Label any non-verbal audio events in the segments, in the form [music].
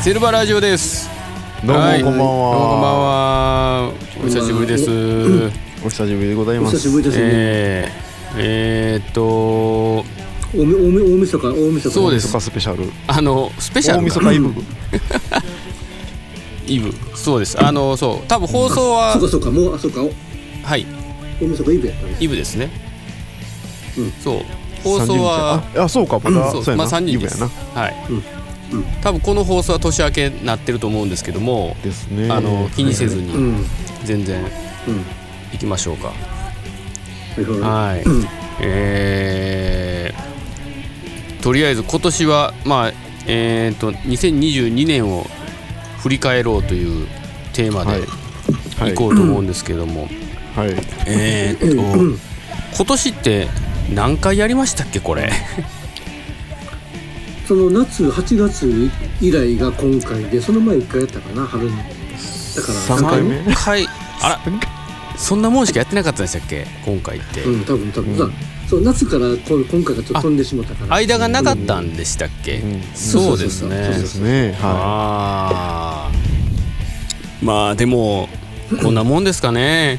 はいセルバラジオです。どうもはい。こんばんは、どうもこんばんは。お久しぶりです。お久しぶりでございおます。久しぶりですね。えー、えー、っとおみおみ大晦日大晦日。そうです。大晦日スペシャル。あのスペシャ大ルな。晦日イブ。[laughs] イブ。そうです。あのそう。多分放送そうはかそうか。もうあそうか。おはい。大晦日イブやったね。イブですね、うん。そう。放送は30日ああそうか。まだ、そう。そうやな、まあ3人です。イブやな。はい、うん。うん多分この放送は年明けになってると思うんですけどもですね。あの気にせずに全然は行きましょうか、いはい。えーとりあえず今年はまあえっ、と2022年を振り返ろうというテーマはい。ではい。行こうと思うんですけども、はい。えっ、と、うん。今年って何回やりましたっけこれ？その夏8月以来が今回でその前一回やったかな春に。だから三回目？三回あら。そんなもんしかやってなかったんでしたっけ？今回って、うん多分多分、うん。さそう夏からこう今回がちょっと飛んでしまったから。間がなかったんでしたっけ、うん。そうですね。そうですね。はあー。まあでもこんなもんですかね。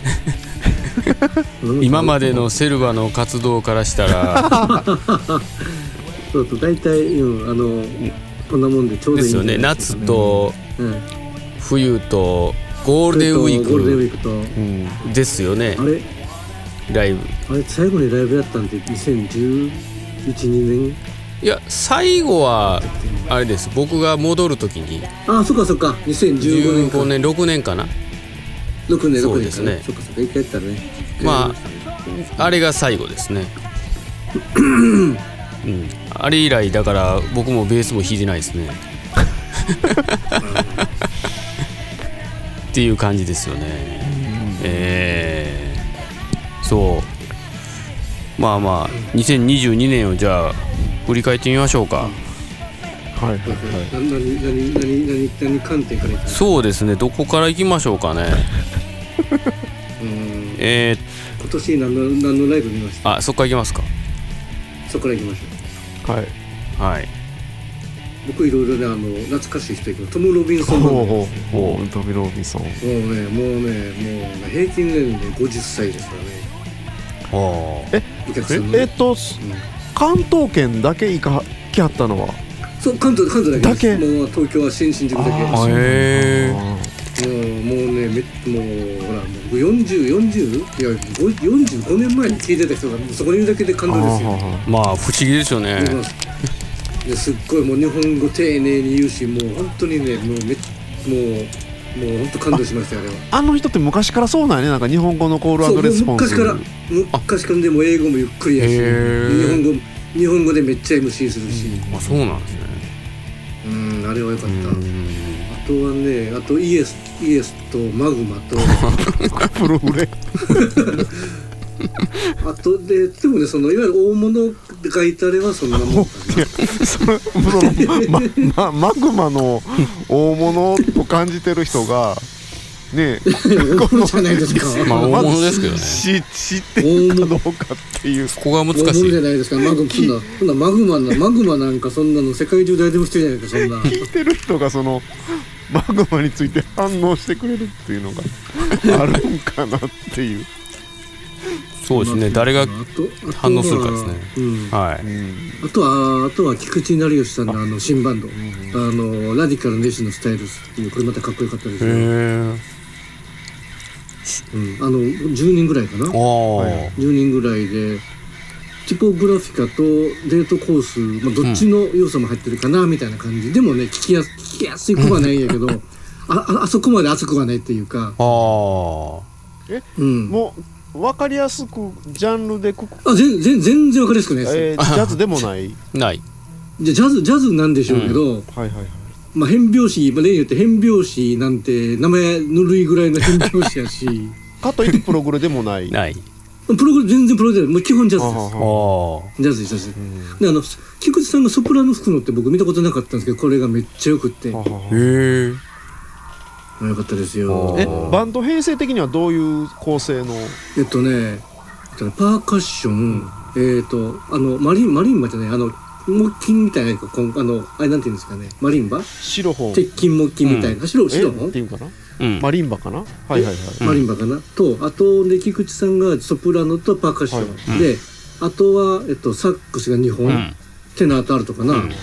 うん。今までのセルバの活動からしたら [laughs] そうそう大体うんあのこんなもんでちょうどいいですよね。夏とうん。冬とゴールデンウィゴールデンウィーークと。い、うん、クですよね。あれ？ライブ。あれ最後にライブやったんって2011、2年？いや最後はあれです。僕が戻る時に。ああそっかそっか。2015年か。15年6年かな。6年6年か。そうですね。そっかそっか一回やったらね。まああれが最後ですね。[laughs] うんあれ以来だから僕もベースも弾いてないですね。っていう感じですよね。えー、そう。まあまあ2022年をじゃあ振り返ってみましょうか。はいはいはい。は何何何何何何観点からいくそうですねどこから行きましょうかねうんえ今年何の何のライブ見ましたー、あそっから行きますかそこから行きましょういはい。はい。僕いろいろねあの懐かしい人いるトム・ロビンソンなんでほうほうほうほう。トビロビンソン。もうねもうねもうね平均年齢50歳ですからね。おーお客さんのええっとうん。関東圏だけ行か来はったのは？そう関東関東だけです。だけ？もう東京は新新宿だけあー。へーもうもうねめもうほらもう4040いやご45年前に聞いてた人がそこにいるだけで感動ですよ。まあ不思議ですよね。すですっごいもう日本語丁寧に言うしもう本当にねもうめもうもう本当感動しましたよあれはあの人って昔からそうなんやねなんか日本語のコールそうレスポンス。昔から昔からでも英語もゆっくりやし日本語日本語でめっちゃ MC するし。あそうなんですね。うんあれはよかったとはねあとイエスイエスとマグマと。[laughs] プログレ [laughs] あとででもねそのいわゆる大物がいたれはそんなもんかな。[laughs] それそのままマグマの大物と感じてる人がね大物じゃないですかまあ大物ですけどねし知ってるかどうかっていうここが難しい大物じゃないですかマグそんなそんなマグマなマグマなんかそんなの世界中誰でも知ってるじゃないですかそんな聞いてる人がそのマグマについて反応してくれるっていうのがあるんかなっていう、そうですね。誰が反応するかですね。うん。はい。うん。あとはあとは菊池成吉さんのあ。の新バンド。あのラディカルネシのスタイルズっていうこれまたかっこよかったですへよ、えうん、あの10人ぐらいかな。ああ10人ぐらいでティポグラフィカとデートコース、まあ、どっちの要素も入ってるかなみたいな感じ、でもね聞きやす聞きやすい子はないんやけどあああそこまで熱くはないっていうか、ああうん、もう分かりやすくジャンルでくく、あ全全全然わかりやすくないです。よ、えージャズでもない？ない。じゃジャズジャズなんでしょうけど、はいはいはい。まあ、変拍子、まあ、例によって変拍子なんて名前ぬるいぐらいの変拍子やし。[laughs] かといってプログレでもない。ないプログ全然プログラムもう基本ジャズです。ジャズジャズです。うんであの菊池さんがソプラノ吹くのって僕見たことなかったんですけどこれがめっちゃよくって。へえかったですよ。えバンド編成的にはどういう構成の？えっとねえっとねパーカッション、えっとあのマリンマリンバじゃないあの木琴みたいなこんあのあれなんていうんですかね。マリンバ？白本。鉄筋木琴みたいな、白え白本？っていうかな？うんマリンバかな？はいはいはい。マリンバかな、とあとで菊池さんがソプラノとパーカッション、はい。であとは、えっと、サックスが2本、うん。テナーとアルトかな、うん。で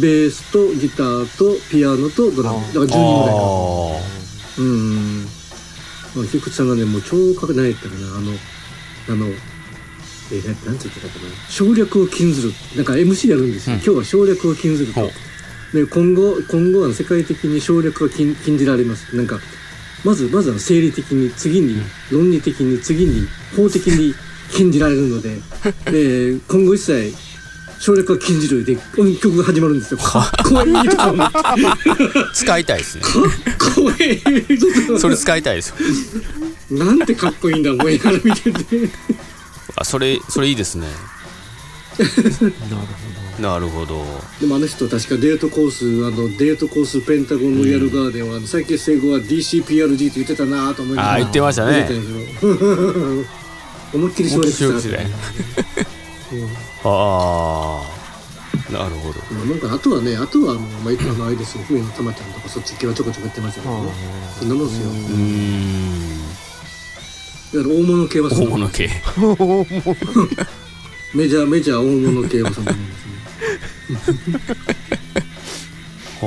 ベースとギターとピアノとドラム。だから10人ぐらいかあうんまあ菊池さんがねもう超かけないやったかなあのあのえー、なんて言ってたかな。省略を禁ずる。なんか MC やるんですよ、うん。今日は省略を禁ずると。ほで今後今後は世界的に省略が禁禁じられます。なんかまずまずは生理的に次に論理的に次に法的に禁じられるのでで今後一切省略が禁じるで音曲が始まるんですよ。かっこいいと思ってか使いたいですね。[laughs] っこいいそれ使いたいです。よなんてかっこいいんだ思いながら見てて。あそれそれいいですね。[laughs] なるなるほど。でもあの人確かデートコースあのデートコースペンタゴンロイヤルガーデンは、再結成後は DCPRG って言ってたなと思いながら。ああ言ってましたね。[laughs] 思いっきり省略した。なと思ってああなるほど。うんなんかあとはねあとはあの、まあ、あのあれですよ上野たまちゃんとかそっち系はちょこちょこやってましたけどねそんなもんですよ。うーん。だから大物系はそ大う物系。[laughs] メジャーメジャー大物系はそんなもんですね [laughs] は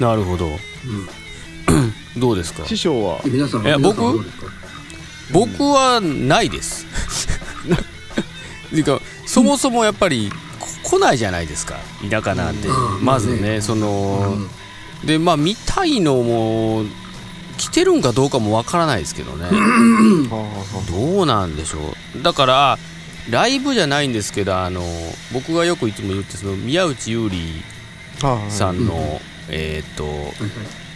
なるほど。あなるほど。どうですか？師匠は？で皆さんいや皆さんは僕どうですか？僕はないです。っ [laughs] ていうかそもそもやっぱりこ来ないじゃないですか。田舎なんて。うん。まずねそのでまあ見たいのも来てるんかどうかもわからないですけどね。はあはどうなんでしょう。だからライブじゃないんですけどあの僕がよくいつも言ってその宮内優里あはあさんの、うんえっ、とはいはい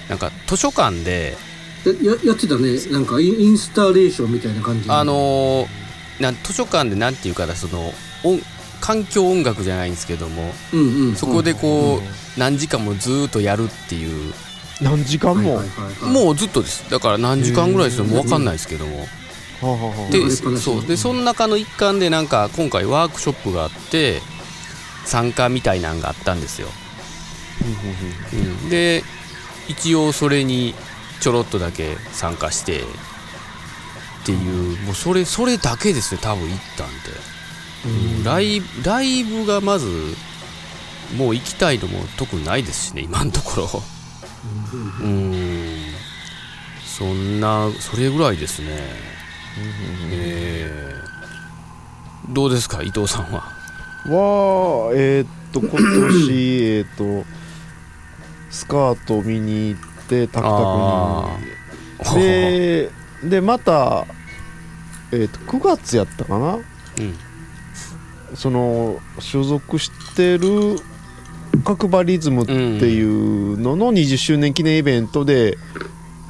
なんか図書館でやややってたね。なんかインインスタレーションみたいな感じであのーなん図書館でなんていうかなその音環境音楽じゃないんですけどもうんうん。そこでこう何時間もずーっとやるっていう。何時間も、はいはいはいはい。もうずっとです。だから何時間ぐらいですよもう分かんないですけどもでそう。でその中の一環でなんか今回ワークショップがあって参加みたいなんがあったんですよ、うん、で一応それにちょろっとだけ参加してっていうもうそれそれだけですね多分行ったんで、うん。ライブライブがまずもう行きたいのも特にないですしね今のところ。うん。そんなそれぐらいですねえーどうですか伊藤さんは？はえーっと今年 [coughs] えーっとスカートを見に行ってタクあタクに。ででまたえーっと9月やったかな？うん。その所属してる角張リズムっていうのの20周年記念イベントで、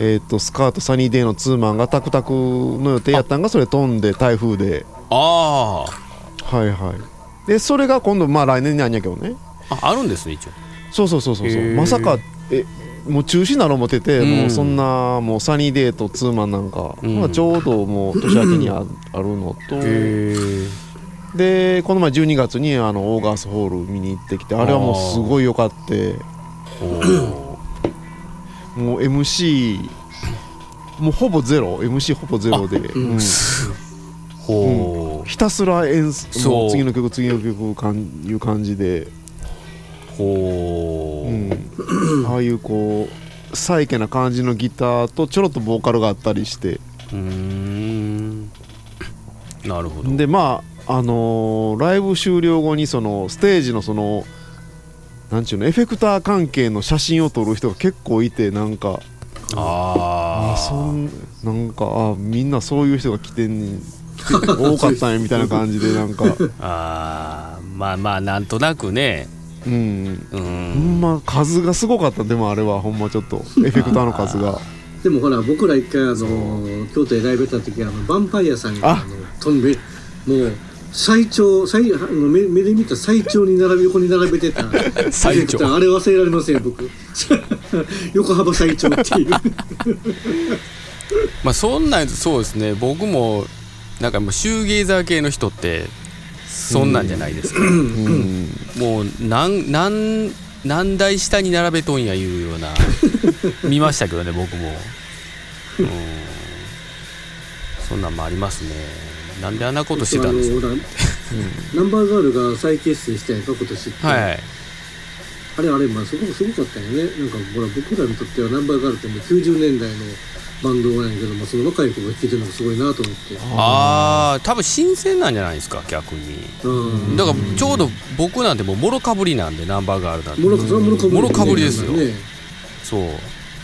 えーっとスカートサニーデーのツーマンがタクタクの予定やったんがそれ飛んで台風で。あはいはい。でそれが今度まあ来年になんやけどね。ーああるんですね一応。そうそうそうそうそう。まさかえもう中止なの思ってて、うん。もうそんなもうサニーデーとツーマンなんか、うん。まあちょうどもう年明けにああるのと。でこの前12月にあのオーガースホール見に行ってきてあれはもうすごい良かってもう MC もうほぼゼロ MC ほぼゼロで、うん。うん。ほひたすら演奏次の曲次の曲かんいう感じで、うほう、うん、ああいうこうサイケな感じのギターとちょろっとボーカルがあったりして。うーん。なるほど。でまああのーライブ終了後にそのステージのそのなんちゅうのエフェクター関係の写真を撮る人が結構いてなんか。あああそんなんかあみんなそういう人が来てん来て多かったんやみたいな感じでなんか。[laughs] あー。まあまあなんとなくね。うん。うほんんま数がすごかったでもあれはほんまちょっと。エフェクターの数が。でもほら僕ら一回あの京都でライブやった時あのヴァンパイアさんがああの飛んでもう最長最あの目目で見た最長に並び横に並べてた。[laughs] 最長。[laughs] あれ忘れられません僕。[laughs] 横幅最長っていう。まあそんなんそうですね。僕もなんかもうシューゲイザー系の人ってそんなんじゃないですか、うん。もう何何何台下に並べとんやいうような見ましたけどね僕も。うん。そんなんもありますねなんであんなことしてたんですか？あのほらナンバーガールが再結成したやんか今年って、はい。あれあれまあすごくすごかったよね。なんかほら僕らにとってはナンバーガールってもう90年代のバンドなんやけどもその若い子が弾けてるのがすごいなと思って。ああ多分新鮮なんじゃないですか逆に。うん。だからちょうど僕なんてもうもろかぶりなんでナンバーガールなんて。もろかぶりですよね。そう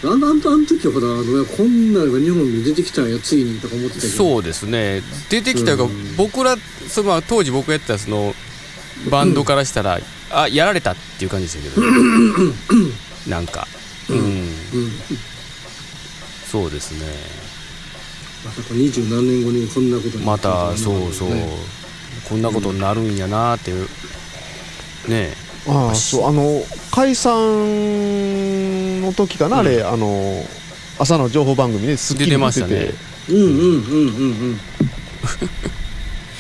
あのあの時はほらあのこんなのが日本に出てきたんやついにとか思ってたけど。そうですね。出てきたが、うん。僕らそのまあ当時僕やってたそのバンドからしたら、あやられたっていう感じでしたけど。なんか。うん、うん。そうですね。まさか二十何年後にこんなことになまたそうそう、ねこんなことになるんやなっていう。ねああそうあの解散の時かな、あれあの朝の情報番組で『スッキリ』出てまに出てて。したねうんうんうん。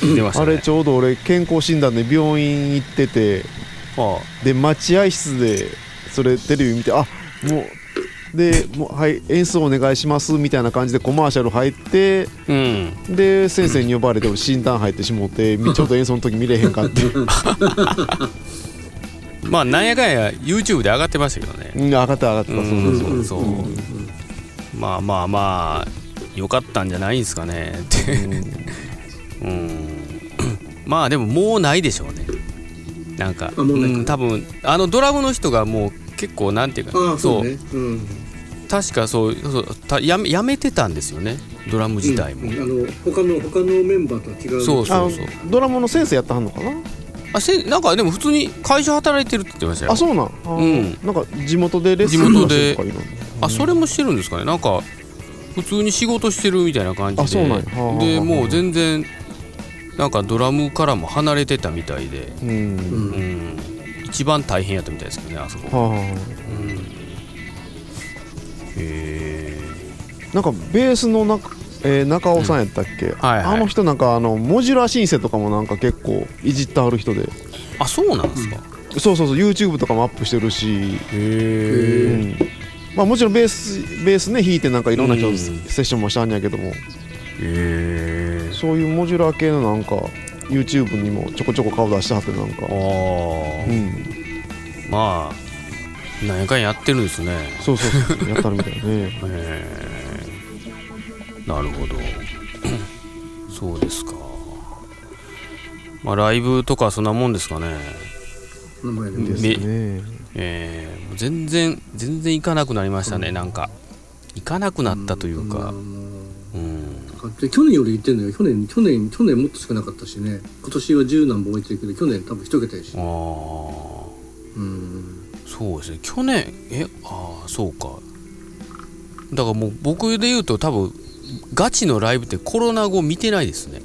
うん。出ましたね。あれちょうど俺健康診断で病院行っててはで待合室でそれテレビ見てあもうでもうはい演奏お願いしますみたいな感じでコマーシャル入ってあうん。で先生に呼ばれて俺診断入ってしもってみちょっと演奏の時見れへんかって [laughs] まあなんやかんや YouTube で上がってましたけどね。うん上がった上がった。そうそうそう。うんそう。まあまあまあよかったんじゃないんですかね。ってうん。まあでももうないでしょうね。なんかうないかん多分あのドラムの人がもう結構なんていうかああそう。ね。うん。確かそうそうたやめやめてたんですよね。ドラム自体も、うん。あの他の他のメンバーとは違う。そうそうそう。あドラムの先生やったはんのかな？あせなんかでも普通に会社働いてるって言ってましたよ。あそうなん。うん。なんか地元でレッスン地元で。とかいるの。あそれもしてるんですかね。なんか普通に仕事してるみたいな感じで。あそうなんや。はあでもう全然なんかドラムからも離れてたみたいで、うん。ううん。ん、一番大変やったみたいですけどねあそこ、はあはうん、へえあなんかベースの中えー中尾さんやったっけ、はいはい。あの人なんかあのモジュラーシンセとかもなんか結構いじってはる人で。あそうなんですか、そうそうそう YouTube とかもアップしてるし、へうえん。まあ、もちろんベースベースね弾いてなんかいろんな人セッションもしたんやけども。へえそういうモジュラー系のなんか YouTube にもちょこちょこ顔出してはってなんか。ああ、うん。まあ何やかんやってるんですね。そうそうそう。やったるみたいね。[laughs] へえなるほど。そうですか。まあライブとかそんなもんですかね。でですね。えー全然全然行かなくなりましたね、なんか。行かなくなったというか。うん。で去年より言ってんのよ。去年去年去年もっと少なかったしね。今年は10何本置いてるけど去年多分一桁やし。ああうん。そうですね。去年えああそうか。だからもう僕で言うと多分ガチのライブってコロナ後見てないですね。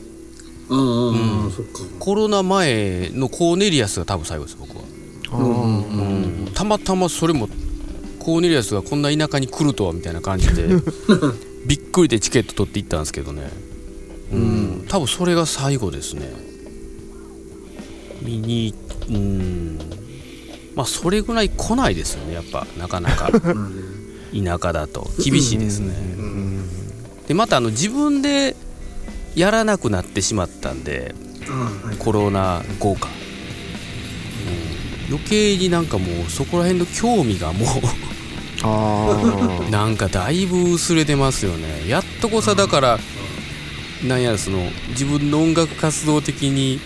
うんそっか。コロナ前のコーネリアスが多分最後です僕は、あうんたまたまそれもコーネリアスがこんな田舎に来るとはみたいな感じで [laughs] びっくりでチケット取って行ったんですけどね。うん、多分それが最後ですね。見にうん。まあそれぐらい来ないですよねやっぱなかなか。田舎だと。厳しいですね。うんでまたあの自分でやらなくなってしまったんでコロナ後か、うん、余計になんかもうそこら辺の興味がもあう [laughs] なんかだいぶ薄れてますよね。やっとこさだからなんやその自分の音楽活動的に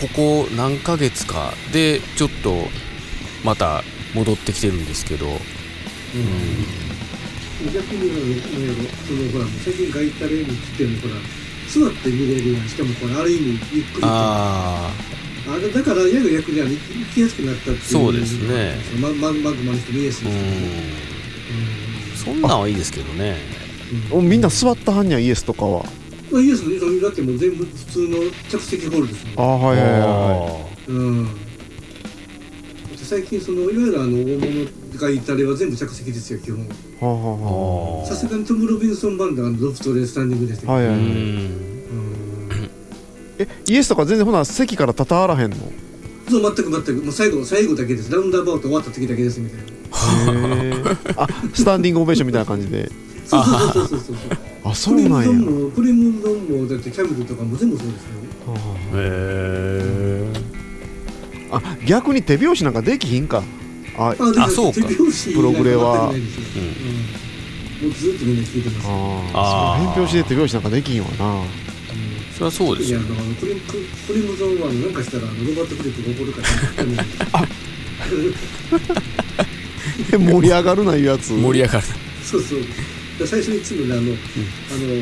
ここ何ヶ月かでちょっとまた戻ってきてるんですけど、逆になんやろそのほら最近ガイタレに来てもほら座って見れるやんしかもこれある意味ゆっくりと。ああれだからやが逆にあの行きやすくなったっていう。そうですね。ままマグマの人見やすいあうですけどん。そんなんはいいですけどね。あみんな座ったはんにゃイエスとかは？まあイエスのだってもう全部普通の着席ホールですもん。ああはいはいはいはうん。最近そのいわゆるあの大物がいたれは全部着席ですよ基本。いはあはあ。さすがにトム・ロビンソンバンドはロフトでスタンディングでしたけ？ど、あはいはい。はいえイエスとか全然ほな席から立たらへんの？そう全く全く。もう最後最後だけです。ラウンドアバウト終わった時だけですみたいな。へえ。あスタンディングオベーションみたいな感じで。そうそうそうそうそうそう。あそうなんや。プリムゾンもプリムゾンもだってキャメルとかも全部そうですよ。はへえ。ああ逆に手拍子なんかできひんかああそうか。プログレは。もうずっとみんな聞いてます。ああー。ーそう返拍子で手拍子なんかできひんわな。そりゃそうですよ。いやあのプリププリムゾンはなんかしたらロバート・フリップが怒るからえ盛り上がるないうやつ。盛り上がる。そうそう。で最初にいつもねあの、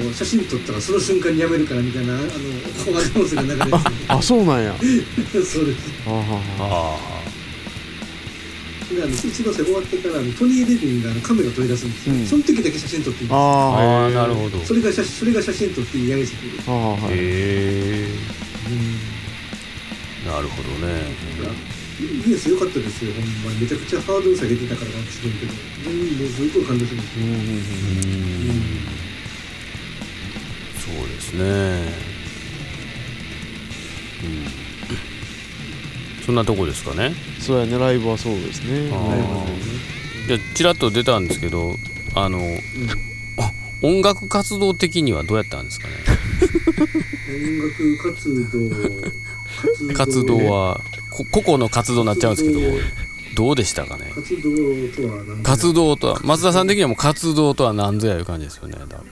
あの写真撮ったらその瞬間にやめるからみたいなあのコマダンスが流れてあそうなんや。て [laughs] そうです。あーであの一ノ瀬終わってからあのトニー・レビンがあのカメラ取り出すんですよ、うん。その時だけ写真撮っていいんですーあー。あなるほど。それが写それが写真撮っていいやりすぎる。はあはあはい。へえなるほどね。イエス良かったですよほんまに。めちゃくちゃハードル下げてたからかもしれんけどうんもうすごい感動しましたうんうんうんうん。そうですね。うんそんなとこですかね。そうやねライブはそうですね。あー。なりますよね。いやちらっと出たんですけどあの、あ音楽活動的にはどうやったんですかね。音楽活動活動はこ個々の活動になっちゃうんですけどどうでしたかね。活動とは何？活動とは松田さん的にはもう活動とは何ぞやいう感じですよね多分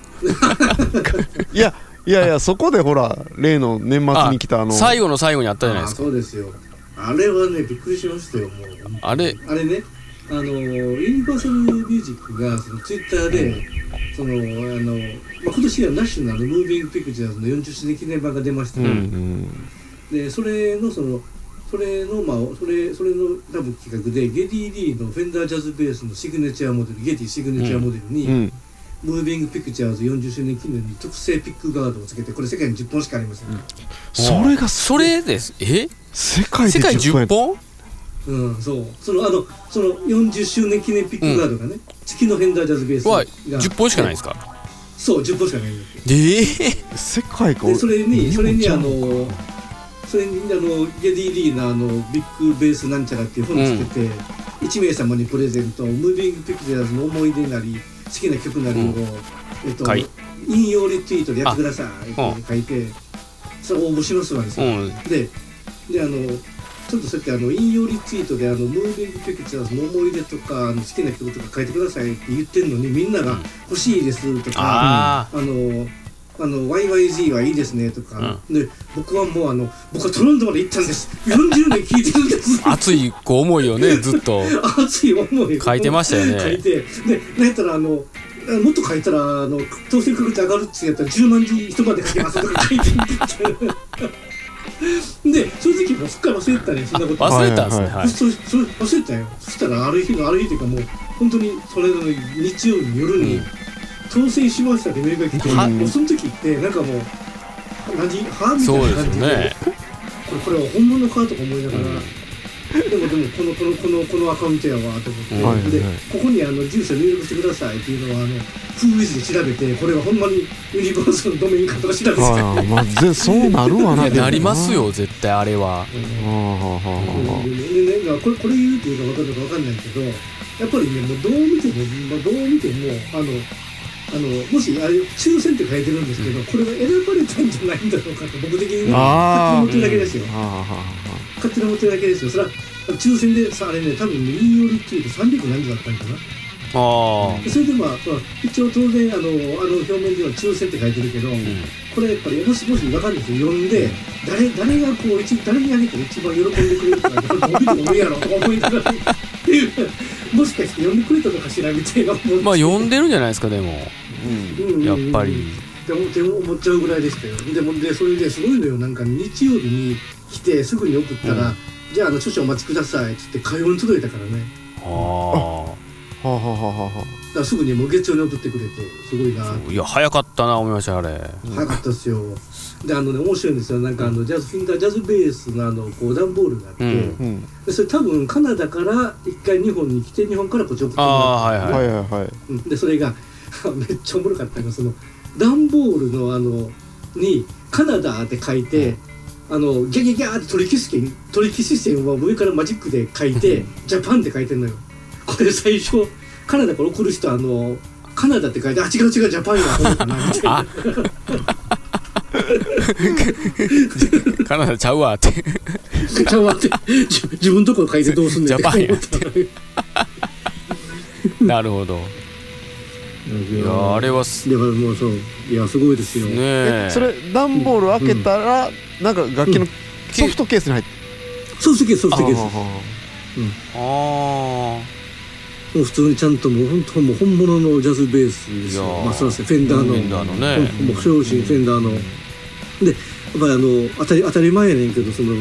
いやいやいやそこでほら例の年末に来たあの。最後の最後にあったじゃないですか。あそうですよあれはねびっくりしましたよもう。あれ？あれねあのユニバーサルミュージックがそのツイッターで、そのあの、まあ、今年はナッショナルムービングピクチャーズの40周年記念版が出ました。うんね、うん。でそれのそのそれのまあそれそれの多分企画でゲディ・リーのフェンダージャズベースのシグネチャーモデルゲディシグネチャーモデルに、うん。ムービングピクチャーズ40周年記念に特製ピックガードをつけてこれ世界に10本しかありません、それがそれです。え？世界で世界10本や10本？うん、そう。そのあのその40周年記念ピックガードがね、月のフェンダージャズベースはが10本しかないんですか？そう10本しかないんですよ。ええ。世界かでそれにそれにあのそれにあのゲディ・リーのあのビッグベースなんちゃらっていう本つけて、1名様にプレゼントムービングピクチャーズの思い出なり好きな曲なりを、えっとはい。引用リツイートでやってくださいってうん書いてそれ応募しますわですよ、うん。でであのちょっとそうやってあの引用リツイートであのムービングピクチャーズの思い出とかあの好きな曲とか書いてくださいって言ってるのにみんなが欲しいですとか、ああのあの YYZ はいいですねとか、で僕はもうあの僕はトロントまで行ったんです。40年聴いてるんです。あ [laughs] 熱いこう思いをね [laughs] ずっと熱い思いを。書いてましたよね。書いてでなんやったらあのあもっと書いたらあの当選確率上がるってやったら10万字一晩で書けますとか書いて [laughs] で正直もうすっかり忘れてたねそんなこと。忘れたんですね。はいはいそそ忘れてたよ。そしたらある日のある日というかもう本当にそれの日曜日の夜に、うん。当選しましたってメールが来て、はもうその時ってなんかもう何はみたそいうな感じでね。これこれは本物かとか思いながら、でもでもこのこのこのこのアカウントやわと思って、うんはいはい。でここにあの住所入力してくださいっていうのはあのフーウィズで調べてこれはほんまにユニバーサルのドメインかとか調べてああまあぜそうなるわな [laughs] なりますよ絶対あれはああはあはあはでねねこれこれ言うっていうか分かるか分かんないけどやっぱりねもうどう見ても、まあ、どう見てもあのあのもしあれ抽選って書いてるんですけど、これが選ばれたんじゃないんだろうかと僕的に思ってるだけですよあはあはあは勝手に思ってるだけですよ。それは抽選でさあれね多分ね引用リツイート300何十だったんかな。あでそれでまあ、まあ、一応当然あのあの表面では抽選って書いてるけど、あうん。これやっぱりもしもし分かるんですよ。読んで誰誰がこう一誰にあげて一番喜んでくれるか伸びてもいいやろとか思いながらっていうもしかして読んでくれたのかしらみたいなまあ読んでるんじゃないですかでも。うん。うんやっぱり。って思っちゃうぐらいでしたよ。でもでそれですごいのよ。なんか日曜日に来てすぐに送ったら、うん。じゃああの少々お待ちくださいっつって火曜に届いたからね。あはあ。はあはあはあはだからすぐにもう月曜に送ってくれてすごいなあい。や早かったな思いましたあれ。早かったですよ。であのね面白いんですよ。なんかあのジャズフィンガージャズベースのあのこう段ボールがあって、うん。うん。でそれ多分カナダから一回日本に来て日本からこっち送ってもらああはいはい。はいはいはい。うん。でそれが [laughs] めっちゃおもろかったのがその段ボールのあのにカナダって書いて、あのギャギャギャーって取り消すけん取り消し線は上からマジックで書いてジャパンって書いてんのよ。これ最初カナダから送る人あのカナダって書いてあ違う違うジャパンやみたいなカナダちゃうわって。ちゃうわって。自自分のところ書いてどうすんねんってジャパンや思ったのよ。なるほどいやあれはすだからもうそう。いやすごいですよ、ねえ。えそれ段ボール開けたら、なんか楽器のソフトケースに入ってそうすけそうすけですああもう普通にちゃんともう本当もう本物のジャズベースですよ。まあそうです。ねフェンダーの。フェンダーのね。ほんもう正真フェンダーの。でやっぱりあの当たり当たり前やねんけどその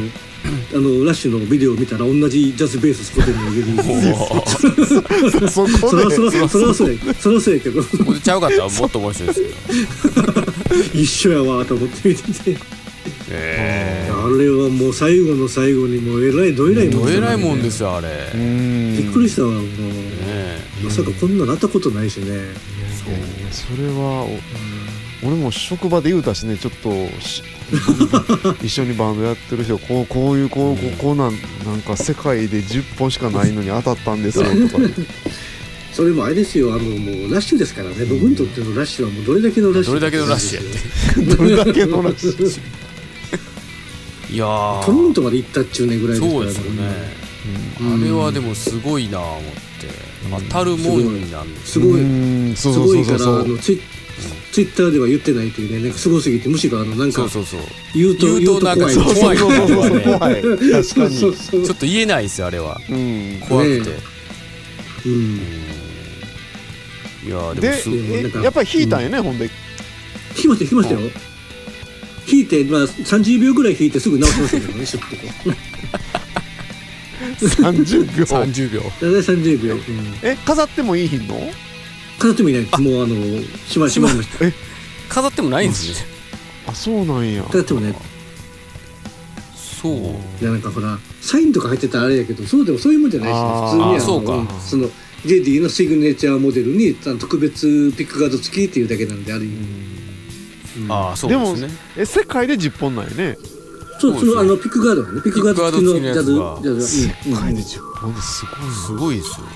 あのラッシュのビデオを見たら同じジャズベース使ってるの上にー [laughs] そこそれはそでれはそれはそそれはそうやけどこれちゃうかったらもっと面白いですけど。一緒やわと思って見てて。えあれはもう最後の最後にもうえらいどえらいえもんどえらいもんですよよあれ。うねん。びっくりしたわもう。え。まさかこんななったことないしね。いやいやそれはお俺も職場で言うたしねちょっとし [laughs] 一緒にバンドやってる人こうこういうこうこうこうなんなんか世界で10本しかないのに当たったんですよ [laughs] とか。それもあれですよあのもうラッシュですからね。僕にとってのラッシュはもうどれだけのラッシュどれだけのラッシュや？って [laughs] どれだけのラッシュ？いやー。トロントまで行ったっちゅうねぐらいですからそうですよね。うん。あれはでもすごいなぁ思って。当たるもんなんですすごい。うん。そうすそうそうそう。ごいからあのツイツイッターでは言ってないというねなんかすごすぎてむしろあのなんかそうそうそう。言うと言うとなんか怖い。そう怖い。そうそうそう。そう怖い。確かそうそうにそう。ちょっと言えないですよあれは。うん。怖くて、ねうん。いやーででもすえなんかやっぱり引いたんやね、ほんで。弾きました弾きましたよ。弾いてまあ30秒ぐらい弾いてすぐ直しましたけどね [laughs] シュッと。こう30秒30秒。大体30秒、うん、え飾ってもいいの？飾ってもいないです。もうあのしましまい。ました。飾ってもないんですね。あそうなんや。飾ってもねそう。いやなんかほらサインとか入ってたらあれやけどそうでもそういうもんじゃないし、あー。普通にあそうか。ん。そのレディのシグネチャーモデルにあの特別ピックガード付きっていうだけなんである意味、うん。ああそうですね。え世界で10本なんやね。そうそのあのピックガードがね。ピックガード付きのジャズジャズ世界でうんうん10本ですごいなすごいですよ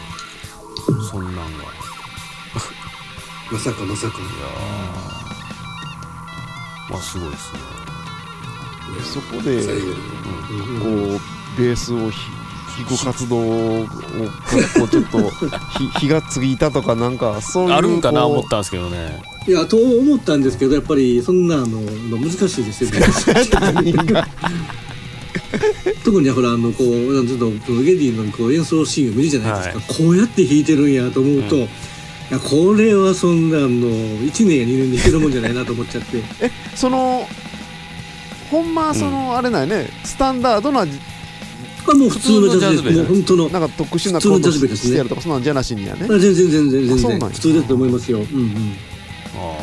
まさかまさかやー。まあすごいですね。そこでうんこうベースをひ弾く活動をこうちょっと [laughs] ひ火がついたとかなんかそういうあるんかな思ったんですけどね。いやと思ったんですけどやっぱりそんなあの難しいですよ何が [laughs] 特にほらあのこうちょっとゲディのこう演奏シーンを見るじゃないですか、こうやって弾いてるんやと思うと、うんいやこれはそんなあの1年や2年で弾けるもんじゃないなと思っちゃって。[laughs] えそのほんまその、あれなんやね。スタンダードなあもう普通のジャズです。もう本当のなんか特殊な普通のジャコードしてやるとかそんなんじゃなしにやね。あ全然全然全然。普通だと思いますよ、うんうん、あ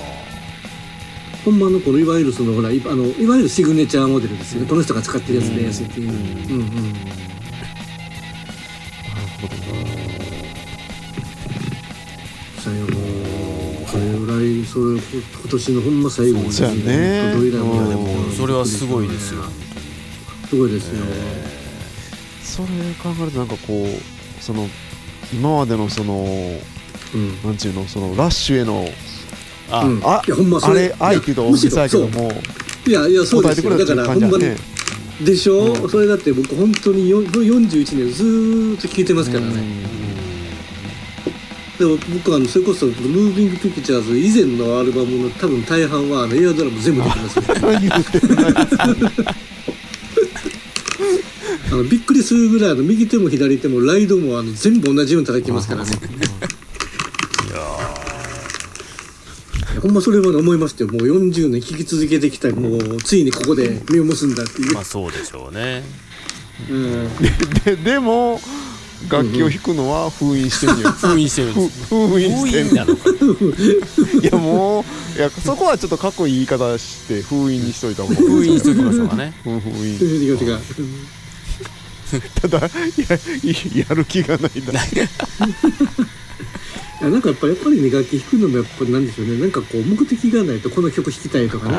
ほんまのこのいわゆるそのほらいあのいわゆるシグネチャーモデルですよね。この人が使ってるやつで安いっていう、うんうんさよもうそれぐらいそれ今年のほんま最後にそうやね。どれぐらいうんまでもあそれはすごいですよ。すごいですよ、それ考えるとなんかこうその今までのそのうん。なんちゅうのそのラッシュへのあ、うん。あいやほんまそあれれ愛っていうと大むしろげさやけどもいやいやそう答ですえてくれたっていうよだからほんまに。感じやねでしょ、うん。それだって僕本当によ41年ずーっと聞いてますからね、でも僕はあのそれこそ「ムービング・ピクチャーズ」以前のアルバムの多分大半はあのエアドラム全部出てますようん言うてあのびっくりするぐらいあの右手も左手もライドもあの全部同じように叩きますからね。いやほんまそれはね思いましたよ。もう40年聴き続けてきたもうついにここで実を結んだっていう。ーまあそうでしょうね。うん。ででも楽器を弾くのは封印してるよ。[laughs] 封印してるんふです封印封してる。印なのか。いやもういやそこはちょっとかっこいい言い方して封印にしといた方が封印しときましょうかね。うん封印。違うただややる気がないだ [laughs] やなんかやっぱやっぱりね楽器弾くのもやっぱなんでしょうね。なんかこう目的がないとこの曲弾きたいとかね。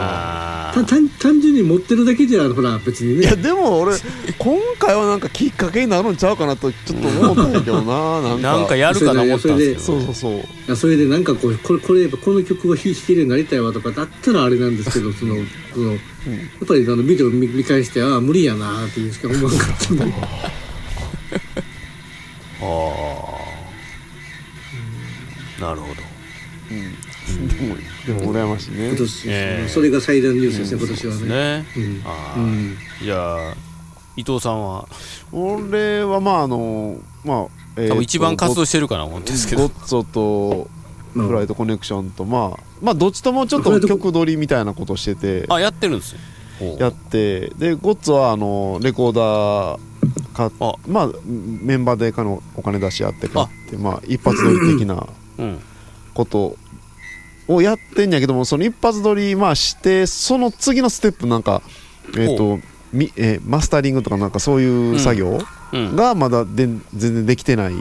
単単純に持ってるだけじゃほら別にいやねでも俺今回はなんかきっかけになるんちゃうかなとちょっと思ったんだけどな [laughs] なんか。なんかやるかな思ったんですけど。そうそうそう。いやそれでなんかこうこれこれやっぱこの曲を弾けるようになりたいわとかだったらあれなんですけどそのそのやっぱりあのビデオ見見返してああ無理やなっていうしか思わなかったんで [laughs] ああなるほど。でも羨ましいね。今年、ええ。それが最大のニュースですね、今年はね。ね。うん。ああうん。じゃあ伊藤さんは？俺はまああのまあえーと多分一番活動してるかな思うんですけど。ゴッツォとまあ。フライトコネクションとまあまあどっちともちょっとフライト曲取りみたいなことしてて。あやってるんですよほう。やってでゴッツはあのレコーダー買っあ。まあメンバーでかのお金出し合って買ってまあ一発撮り的な。うんことをやってんやけどもその一発撮りまあしてその次のステップなんかえっ、とみえーマスタリングとかなんかそういう作業うん。がまだでん全然できてない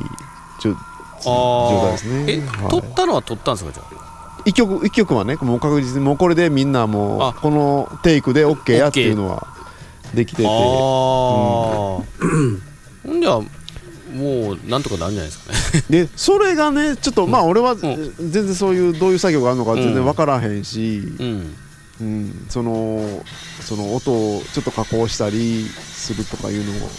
状状態あですね。え、はい。撮ったのは撮ったんですかじゃあ？一曲一曲はねもう確実にもうこれでみんなもあ。うこのテイクで OK やっていうのはできてて。ああ、ほんじゃもうなんとかなるんじゃないですかね。[laughs] でそれがねちょっとまあ俺は全然そういうどういう作業があるのか全然分からへんし、うん。うん、そのその音をちょっと加工したりするとかいうのも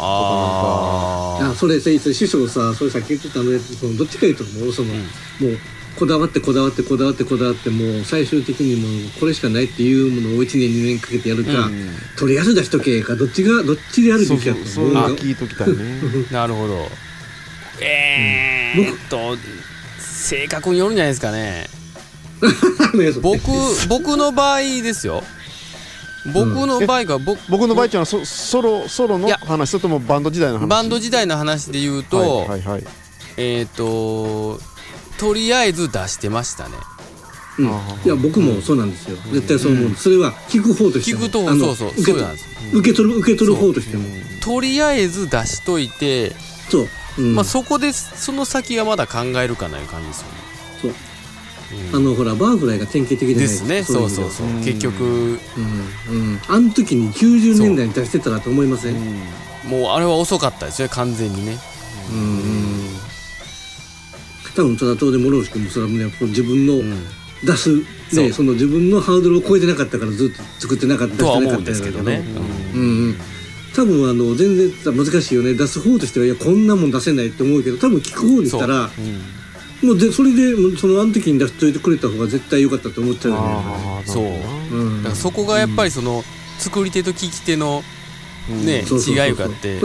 ああそれ、それ、師匠さ、それさっき言ってたのそのどっちか言うともう、その、もう、こだわってこだわってこだわってこだわってもう最終的にもうこれしかないっていうものを1年2年かけてやるか、うん。とりあえず出しとけかどっちがどっちでやるべきやとそうそう。聞いときたいね。あなるほどえーっと性格によるんじゃないですかね。[laughs] 僕僕の場合ですよ。僕の場合が、僕僕の場合っていうのはソソロソロのいや。話それともバンド時代の話？バンド時代の話で言うと、はいはいはい。えーっととりあえず出してましたね。うん。いや僕もそうなんですよ。絶対そう思う、それは聞く方としても。聞くとあのそうそう。受け受け取る受け取る方としても。とりあえず出しといて、そう、うん。まあ、そこでその先はまだ考えるかないう感じですよね。そう。うん。あのほらバーフライが典型的じゃないですね。そうそうそう。うん結局。うん。うん。あの時に90年代に出してたらと思いません？う。ん。もうあれは遅かったですね。完全にね。うん多分それは当然諸星君もそれはね自分のうん。出す、そう。ね、その自分のハードルを超えてなかったからずっと作ってなかったとしてなか思うんですったんやろうけどね。うん。うん多分あの全然難しいよね。出す方としてはいやこんなもん出せないって思うけど多分聞く方にしたらもうでそれでそのあの時に出しといてくれた方が絶対良かったと思っちゃうよね。そう。うん。だからそこがやっぱりその作り手と聞き手のねそうそうそうそう。違いがあって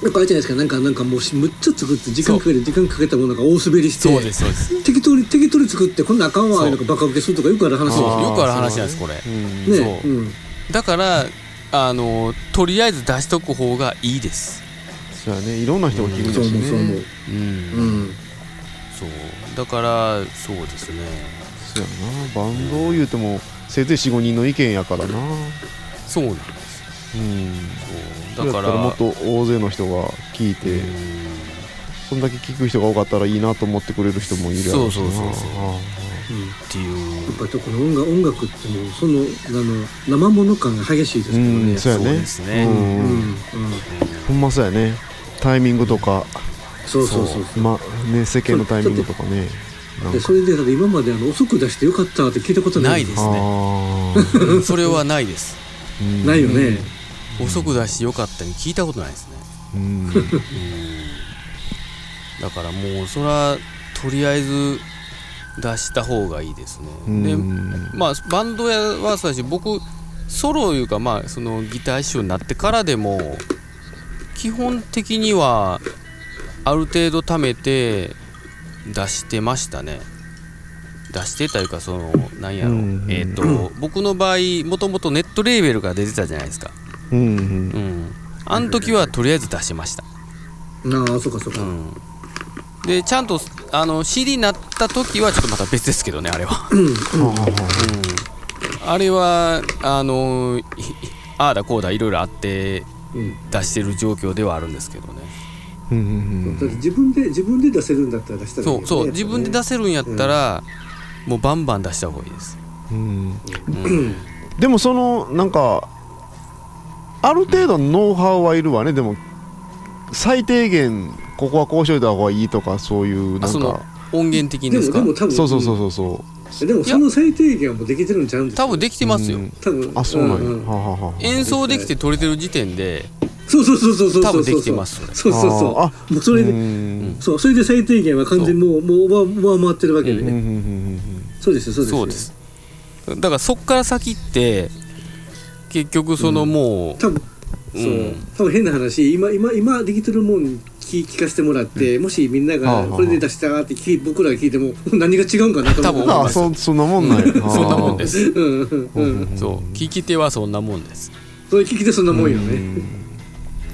ほらやっぱあれじゃないですか。なんかなんかもうしむっちゃ作って時間かけて時間かけたものが大滑りしてそうですそうです。適当に適当に作ってこんなあかんわなんかバカ受けするとかよくある話であーよくある話なんですこれ。うんねそう。うん。だからあのとりあえず出しとく方がいいです。そうやね。いろんな人が聞くんそうだし思うそう思う。ねうん。うん。そう。だからそうですね。そうやな。バンドを言うてもせいぜい45人の意見やからな。そうなんです。うん。そうだから。だからもっと大勢の人が聞いて、うんそんだけ聞く人が多かったらいいなと思ってくれる人もいるそうそうそうそう。あっていう。やっぱりこの音楽音楽ってもうそのあの生もの感が激しいですからね。うんそうやね。ですね。うん。うん。うんあほんまそうやね。タイミングとか、そうそうそうそう。まね、世間のタイミングとかね。でそれで今まであの遅く出してよかったって聞いたことない。ないですあー。[laughs] それはないです。うんないよね遅く出してよかったに聞いたことないですね。うん。だからもうそれはとりあえず出した方がいいですね、うん。でまあバンドやはそうだし僕ソロいうかまあそのギター師匠になってからでも基本的にはある程度貯めて出してましたね。出してたいうかそのなんやろ、うん。えっ、と、僕の場合もともとネットレーベルが出てたじゃないですかうん。うんうんあの時はとりあえず出しました。ああそうかそうか。うん。でちゃんとあの CD になった時はちょっとまた別ですけどねあれは、うん。うん。うん、あれはあのひああだこうだいろいろあってうん。出してる状況ではあるんですけどね。うん。うんだって自分で自分で出せるんだったら出したらいいよねそうそう。ね。自分で出せるんやったら、もうバンバン出した方がいいです、うん。うん。でもそのなんかある程度のノウハウはいるわね。でも最低限ここはこうしといた方がいいとかそういうなんか。音源的にでですか？もでも多分そうそうそうそうそう。でもその最低限はもうできてるんちゃうんですか？多分できてますよ、うん。多分。あそうなんや、んん。はあはあはあ。演奏できて取れてる時点でそうそうそうそうそうそう。多分できてますそうそうそうああもうそれでうん。そうそれで最低限は完全にもうもう上上回ってるわけでね。そうですよそうですよ。そうです。だからそっから先って結局そのも多分う、そう。うん多分変な話今今今できてるもん聞聞かせてもらって、もしみんながこれで出したって聞い僕らが聞いても何が違うんかなと思う。多分ああそそんなもんなんや [laughs] そんなもんです。すうんうんうん。そう。聞き手はそんなもんです。それ聞きてそんなもんよね。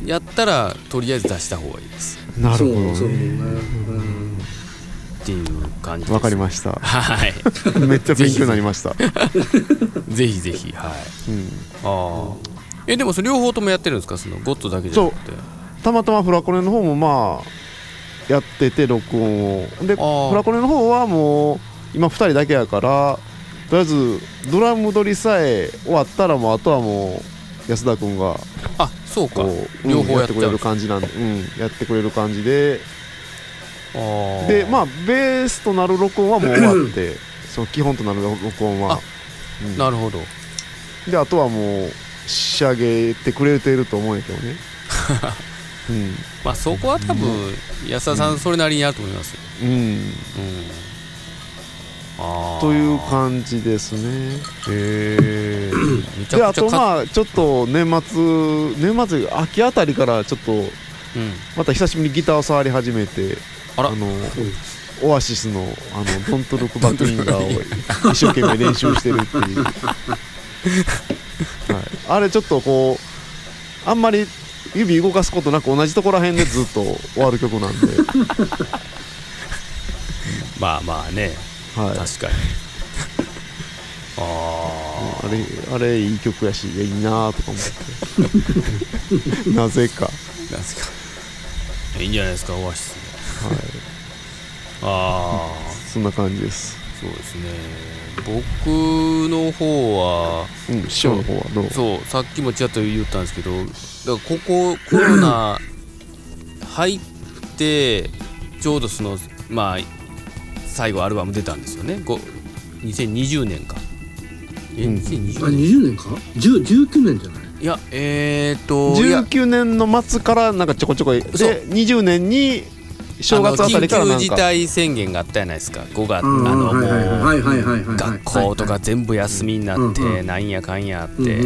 やったらとりあえず出した方がいいです。そうなるほどそうねねっていう感じわかりました。はい。[laughs] めっちゃ勉強になりました。ぜひぜひ。はい。うん。ああえでもそれ両方ともやってるんですか？そのゴッドだけじゃなくて。たまたまフラコネの方もまあやってて録音を。でフラコネの方はもう今2人だけやからとりあえずドラム取りさえ終わったらもうあとはもう安田君があそうか。両方やってくれる感じなんで、うん、やってくれる感じででまあベースとなる録音はもう終わって [clears throat] その基本となる録音は。あ、うん。なるほど。であとはもう仕上げてくれてると思うんやけどね。[laughs] うん。まあそこは多分安田さんそれなりにあると思いますよ。うん。うん。という感じですね。へえ [clears throat] であとまあちょっと年末年末秋あたりからちょっとうん。また久しぶりにギターを触り始めてあら。のオアシスの「あのドントルックバックインガー」を一生懸命練習してるっていう、[laughs] はい、あれちょっとこうあんまり指動かすことなく同じところらへんでずっと終わる曲なんで、[laughs] まあまあね。はい、確かに。ああれあれいい曲やしいやいいなとか思って。[laughs] なぜか、あなんですか。いいんじゃないですかオアシス。はい、ああそんな感じです。そうですね。僕の方はうん師匠の方はどう？そうさっきもちらっと言ったんですけどだからここコロナ [laughs] 入ってちょうどそのまあ最後アルバム出たんですよね。ご2020年か。えうん。あ2020年20年か？10 19年じゃない？いやえー、っといや19年の末からなんかちょこちょこでそう。20年に正月あたりから緊急事態宣言があったじゃないですか。5月あうん。のもう学校とか全部休みになってうんなんやかんやあって。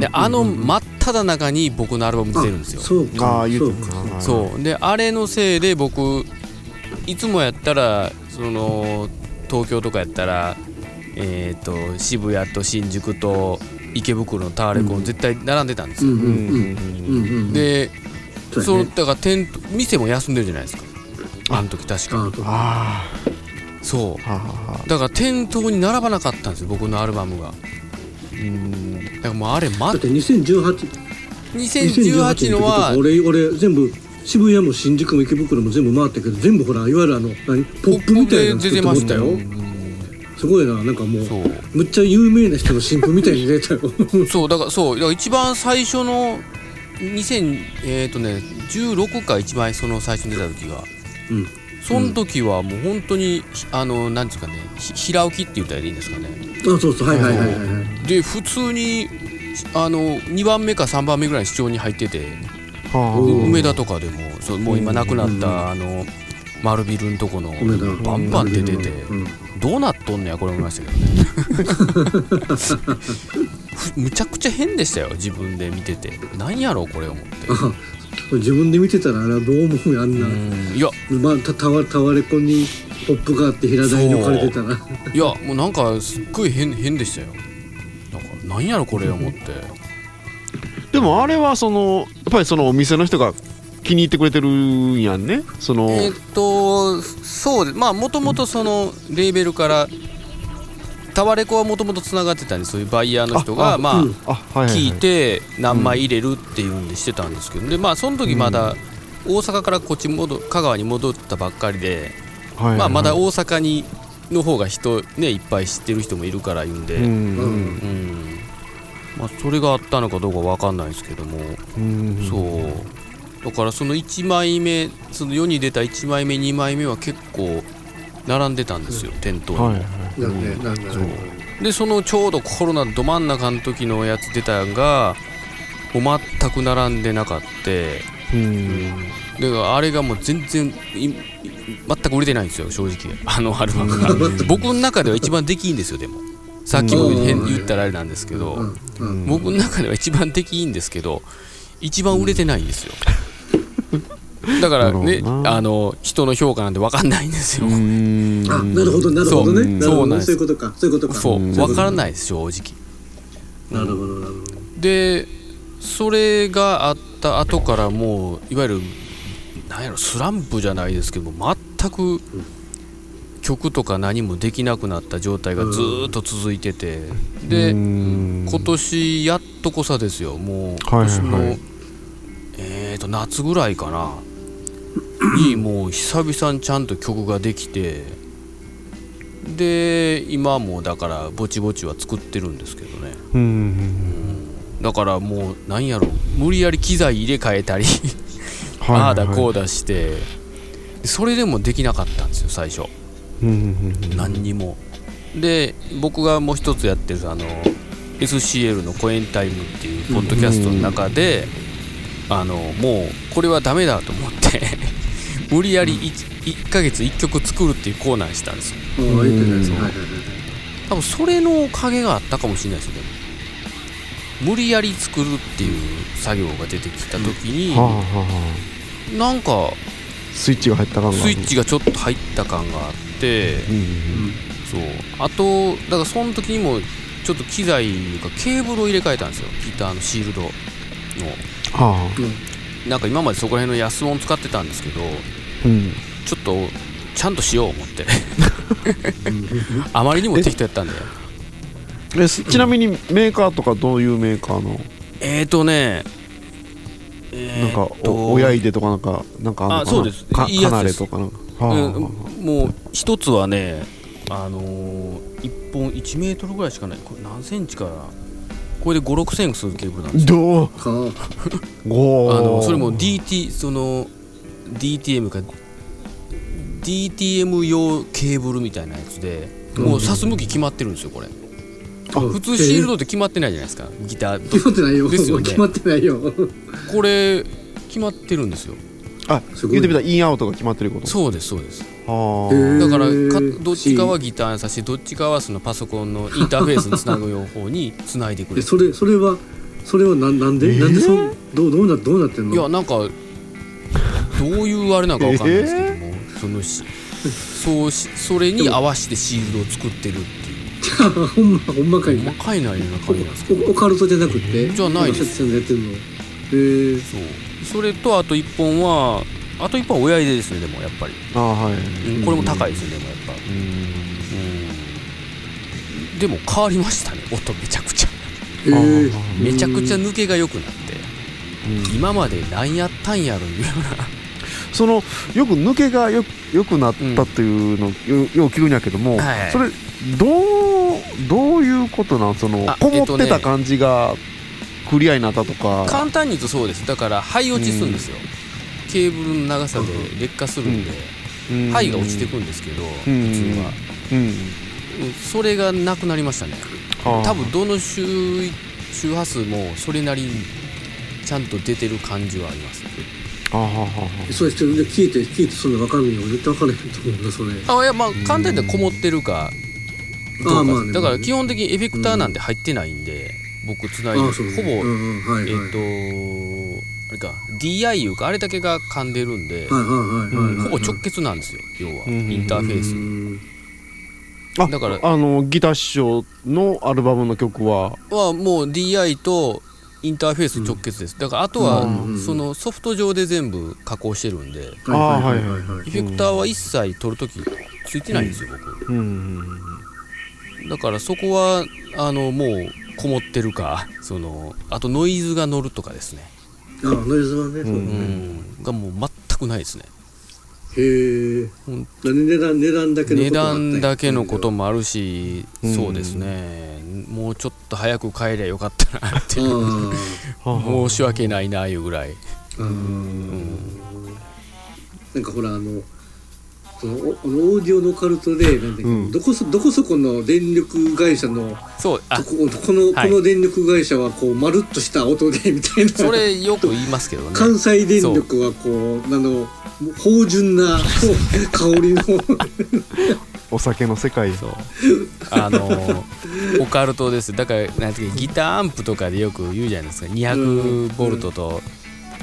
であの真っ只中に僕のアルバム出てるんですよ。そうあか。あ言そううかてたなそう。であれのせいで僕いつもやったらその東京とかやったらえっ、と渋谷と新宿と池袋のタワレコン絶対並んでたんですよ、でそうだから店店も休んでるじゃないですかあの時確かあとあそう。だから店頭に並ばなかったんですよ僕のアルバムが。うん。だからもうあれ、まだっ、て2018 2018のは。俺俺全部渋谷も新宿も池袋も全部回ったけど全部ほらいわゆるあの何？ポップみたいなの作ってもったよ。すごいななんかもうむっちゃ有名な人の新譜みたいに出たよ。[laughs] そうだからそう。だから一番最初の2000えっ、とね16か一番その最初に出た時がうん。その時はもう本当にあのなんていうかねひ平置きって言ったらいいんですかね。あそうそうはいはいはいはいはい。で普通にあの2番目か3番目ぐらいに視聴に入っててはあ。うん梅田とかでもそうもう今亡くなっうんたあの丸ビルのとこのバンバン出ててうんどうなっとんねやこれ思いましたけどね。ふ [laughs] むちゃくちゃ変でしたよ自分で見てて。何やろうこれ思って。あ [laughs] 自分で見てたらあれはどう思うよあんな、うん。いや。まあ、たたわたわれこにポップがあって平台に置かれてたら。いやもうなんかすっごい変変でしたよ。なんか何やろこれ思って。でもあれはそのやっぱりそのお店の人が気に入ってくれてるんやんね。その、えっとそうでまあもともとそのレーベルからタワレコはもともとつながってたんでそういうバイヤーの人がまあ聞いて何枚入れるっていうんでしてたんですけどでまあその時まだ大阪からこっち戻香川に戻ったばっかりで、まあ、まだ大阪にの方が人ねいっぱい知ってる人もいるから言うんで、うん。まあ、それがあったのかどうかわかんないですけども、うん。そう。だからその1枚目その世に出た1枚目2枚目は結構並んでたんですよ店頭に。も、はいはい。なんでそう。でそのちょうどコロナど真ん中の時のやつ出たんがもう全く並んでなかって。うん。だからあれがもう全然全く売れてないんですよ正直。あのアルバムが僕の中では一番できいいんですよでも。さっきも言ったらあれなんですけど、僕の中では一番できいいんですけど一番売れてないんですよ、[laughs] だからねあの人の評価なんて分かんないんですよ、うん。あなるほどなるほどね。そう。なるほそうなんそういうことか。そういうことか。そう。うん。分からないです正直。なるほどなるほど。でそれがあった後からもういわゆるなんやろスランプじゃないですけども全く曲とか何もできなくなった状態がずーっと続いててでうん。今年やっとこさですよ。もうはい今年の、はい。はいえーと夏ぐらいかなにもう久々にちゃんと曲ができてで今もだからぼちぼちは作ってるんですけどね。うん。だからもうなんやろ。無理やり機材入れ替えたりはいああだこうだしてそれでもできなかったんですよ最初。何にも。で僕がもう一つやってるあの SCL の「コエンタイム」っていうポッドキャストの中で、あのもうこれはダメだと思って無理やり 1, 1ヶ月1曲作るっていうコーナーにしたんですよ。うん。多分それのおかげがあったかもしれないですよでも。無理やり作るっていう作業が出てきた時に、はあはあはあ。なんかスイッチが入った感がスイッチがちょっと入った感があってうんそう。あとだからその時にもちょっと機材がケーブルを入れ替えたんですよ。ギターのシールドの。はあなんか今までそこら辺の安物使ってたんですけどうんちょっとちゃんとしよう思って。あまりにも適当やったんで。えすちなみにメーカーとかどういうメーカーの？えーとねなんかお親入れとかなんかなんかあんのかな？あそうです。かいいやつです。離れとかなんか。はあはあうんもう一つはねあのー、1本1メートルぐらいしかない。これ何センチかこれで5 6センチするケーブルなんですよ。どう？[laughs] あのそれも DT その DTM か DTM 用ケーブルみたいなやつでもう挿す向き決まってるんですよこれ。あ普通シールドって決まってないじゃないですか。ギター。決まってないよ。ですよね。決まってないよ。これ決まってるんですよ。あ言ってみたらインアウトが決まってること。そうですそうですだからかー。どっちかはギターにさしてどっちかはそのパソコンのインターフェースにつなぐ方につないでくれる。えそれそれはそれはなんなんで、えー。なんでそどうどうなどうなってんの？いやなんかどういうあれなんかわかんないですけども、そのしそうしそれに合わせてシールドを作ってるっていう。[laughs] ほんまほんまかいな。細かいなような感じなんですけど。おオカルトじゃなくて？じゃないです。さんがやってるの。へえそう。それとあと1本はあと1本は親入れですねでもやっぱり、ああはい。うんこれも高いですねでもやっぱ。うん。でも変わりましたね音めちゃくちゃ。へえめちゃくちゃ抜けが良くなって。うん。今まで何やったんやろいうような。そのよく抜けがよよくなったっていうの、よよう聞くんやけども、はいはい。それどうどういうことなん？そのあこもえっとね。ってた感じがクリアになったとか、簡単に言うとそうです。だから灰落ちするんですよ、ケーブルの長さで劣化するんで、うん。灰が落ちてくんですけど、うん。普通は、それがなくなりましたね。はあ。多分どの周周波数もそれなりにちゃんと出てる感じはあります。あはははそうしてで聞いて聞いてそんな分かんないよ絶対分からへんと思うなそれ。あいやまあ簡単にこもってるかどうか。あまあねだから基本的にエフェクターなんて入ってないんで、僕つないでほぼ、うん。うん。はいはい。えっ、とあれか。DI いうかあれだけが噛んでるんで、ほぼ直結なんですよ要は、うん。インターフェース、だからあのギター師匠のアルバムの曲は？はもう DI とインターフェース直結です、だからあとはうん。そのソフト上で全部加工してるんで、エフェクターは一切撮るときついてないんですよ、僕。うん。だからそこはあのもうこもってるかそのあとノイズが乗るとかですね、あノイズはねそうだね。ん、がもうくないですね。へえ値段値段だけの値段だけのこともあるし、うん。そうですね。もうちょっと早く帰りゃよかったなっていう。あ [laughs] 申し訳ないないうぐらい、あああうん、なんかほらあのそのおあのオーディオのオカルトでなんだっけ、うん。どこそどこそこの電力会社のそうあこここの、はい。この電力会社はこうまるっとした音でみたいな。それよく言いますけどね。関西電力はこうあの芳醇な香りの。お酒の世界。そう。あのオカルトです。だからなんていうかギターアンプとかでよく言うじゃないですか。200ボルトと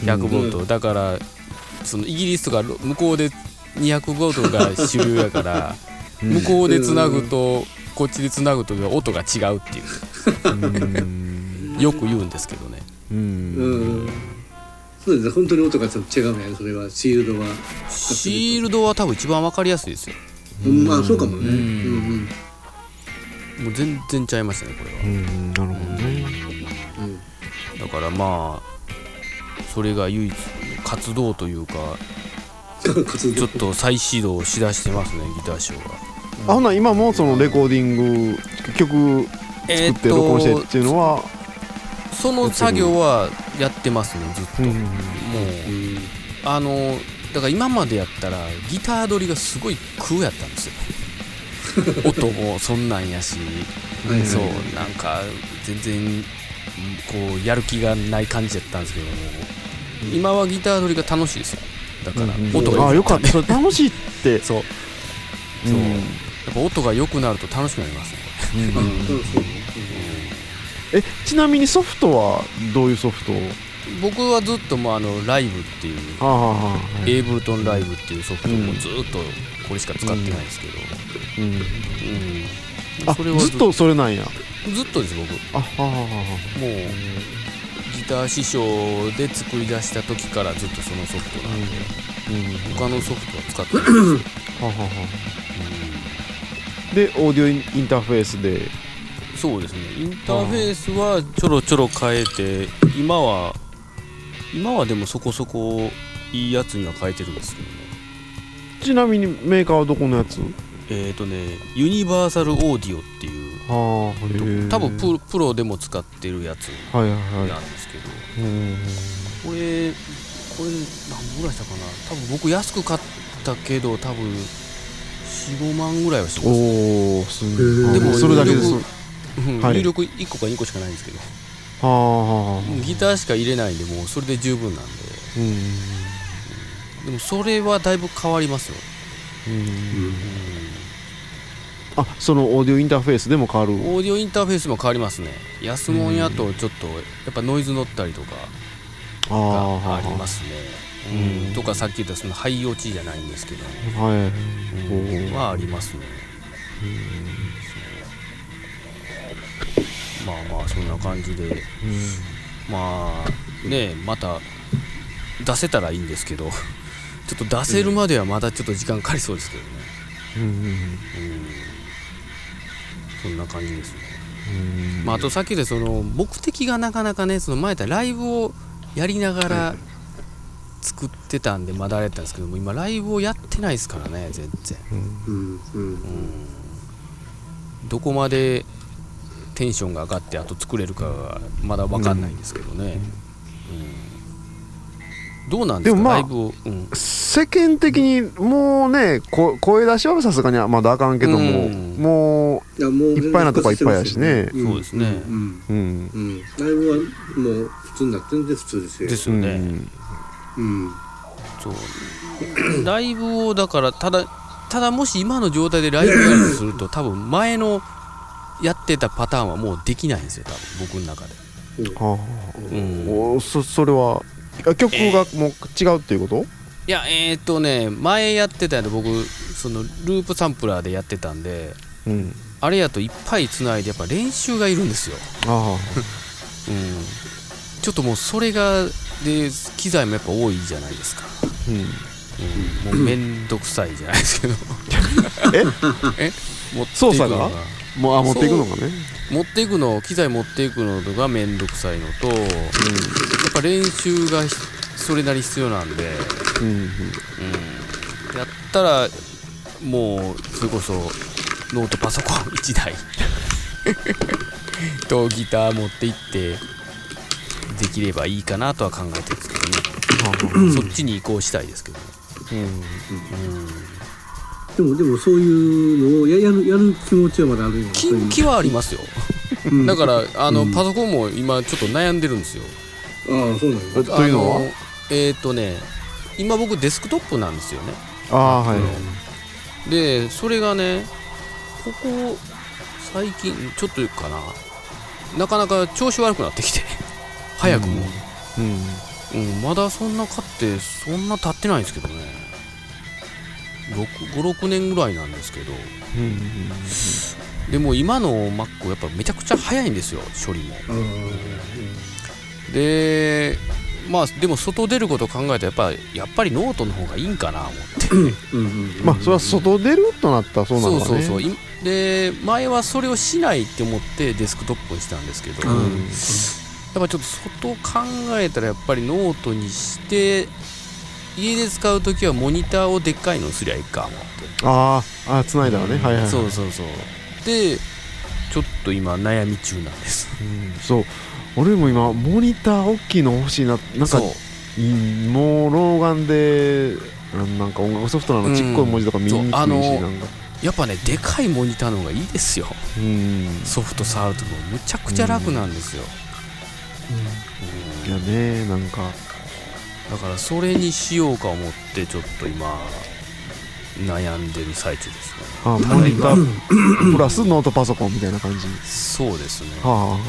100ボルト、だからそのイギリスとか向こうで200ボルトが主流やから向こうでつなぐとこっちでつなぐと音が違うっていう。うん。よく言うんですけどね。ううん。んそうですね。本当に音がちょっと違うね。それはシールドは、シールドは多分一番わかりやすいですよ。うん、まあそうかもね。ううんん。もう全然ちゃいましたねこれは。うん。なるほどね。うんうん。だからまあそれが唯一の活動というか [laughs] ちょっと再始動しだしてますねギターショーが。あほな今もそのレコーディング曲え作って録音してっていうのは、その作業はやってますねずっと、うん。もううんあのだから今までやったらギター取りがすごい空やったんですよ。[laughs] 音もそんなんやし、はいはいそうなんか全然こうやる気がない感じやったんですけども、今はギター取りが楽しいですよだからうん音があよかった。たそれ楽しいって。[laughs] そう。うん。そう。やっぱ音が良くなると楽しくなりますね。うんえちなみにソフトはどういうソフトを？僕はずっともうあのライブっていうはあはあはあ。エイブルトンライブっていうソフトうん。をずっとこれしか使ってないですけど、うん。うん。あそれはずっと。それなんや。ずっとです僕。もあはあはあ。はうギター師匠で作り出した時からずっとそのソフトなんで、あ他のソフトは使ってないです、うん。はあはあはあでオーディオインターフェースで。そうですね。インターフェースはちょろちょろ変えて今は今はでもそこそこいいやつには変えてるんですけどね。ちなみにメーカーはどこのやつ？えっ、ー、とねユニバーサルオーディオっていう多分プロプロでも使ってるやつなんですけど、これこれ何本ぐらいしたかな？多分僕安く買ったけど多分45万ぐらいはしてます。おおすへー。ででももそれだけですはい。入力1個か2個しかないんですけど、はギターしか入れないんでもうそれで十分なんで。うん。でもそれはだいぶ変わりますよ、うんあそのオーディオインターフェースでも変わる？オーディオインターフェースも変わりますね。安物やとちょっとやっぱノイズ乗ったりとかがありはますね。うん。うん。とかさっき言ったその廃落ちじゃないんですけど、あはい。はありますね。まあまあそんな感じで。まあねまた出せたらいいんですけど。[laughs] ちょっと出せるまではまだちょっと時間かかりそうですけどね。うん。うん。うんそんな感じですね。うん。まあ、あとさっきでその目的がなかなかねその前やったらライブをやりながら作ってたんでまだあれやったんですけども今ライブをやってないですからね全然、うん。うん。うん、どこまでテンションが上がってあと作れるかがまだ分かんないんですけどね、うんどうなんですか、でもまあライブを、うん。世間的にもうねこ声出しはさすがにまだあかんけども、うん。もいやもういっぱいなとこはいっぱいやしね。んそうですね。うん。ううん。うん。ライブはもう普通になって全然普通ですよ。うですよね、ん。うん。そう。ライブをだからただただもし今の状態でライブやるとすると多分前のやってたパターンはもうできないんですよ多分僕の中で、はうん。あ、おそそれはあ曲がもう違うっていうこと、いやえー、っとね前やってたんで僕そのループサンプラーでやってたんでうん。あれやといっぱいつないでやっぱ練習がいるんですよ、あうん、ちょっともうそれがで機材もやっぱ多いじゃないですか、あうん。うん、もうめんどくさいじゃないですけど。[laughs] え？[laughs] え？持ってがのもうあ持っていくのかね持っていくの機材持っていくのがめんどくさいのと、やっぱ練習がひそれなり必要なんで、うんうんうん、やったらもうそれこそノートパソコン1台 [laughs] とギター持って行ってできればいいかなとは考えてるんですけどね、そっちに移行したいですけどね、でもでもそういうのをややるやる気持ちはまだあるよ。そういう近畿はありますよ。うん。だからあの、うん。パソコンも今ちょっと悩んでるんですよ。ああそうなんえやというのは？あえっ、とね今僕デスクトップなんですよね。ああはい。でそれがねここ最近ちょっとかな。なかなか調子悪くなってきて。早くも、うん。うんまだそんな買ってそんな経ってないんですけどね56年ぐらいなんですけど。うんでも今の Mac やっぱめちゃくちゃ早いんですよ処理も。でまあでも外出ることを考えたらやっぱやっぱりノートの方がいいんかな思って。うんうんまあそれは外出るとなったらそうなそうのかね。そうそういで前はそれをしないって思ってデスクトップにしたんですけど、うん。やっぱちょっと外を考えたらやっぱりノートにして家で使う時はモニターをでっかいのにすりゃいいか思って、あーあー繋いだらね。はいはいはい。そうそうそう。でちょっと今悩み中なんです。うん。そう。俺も今モニター大きいの欲しいな。なんかもう。老眼でうんなんか音楽ソフトなのちっこい文字とか見にくいし、そうあのなんかやっぱねでかいモニターの方がいいですよ。うん。ソフト触るともむちゃくちゃ楽なんですよ、いやねなんかだからそれにしようか思ってちょっと今悩んでる最中ですね。あモニター [clears throat] プラスノートパソコンみたいな感じ。そうですね。はあはい。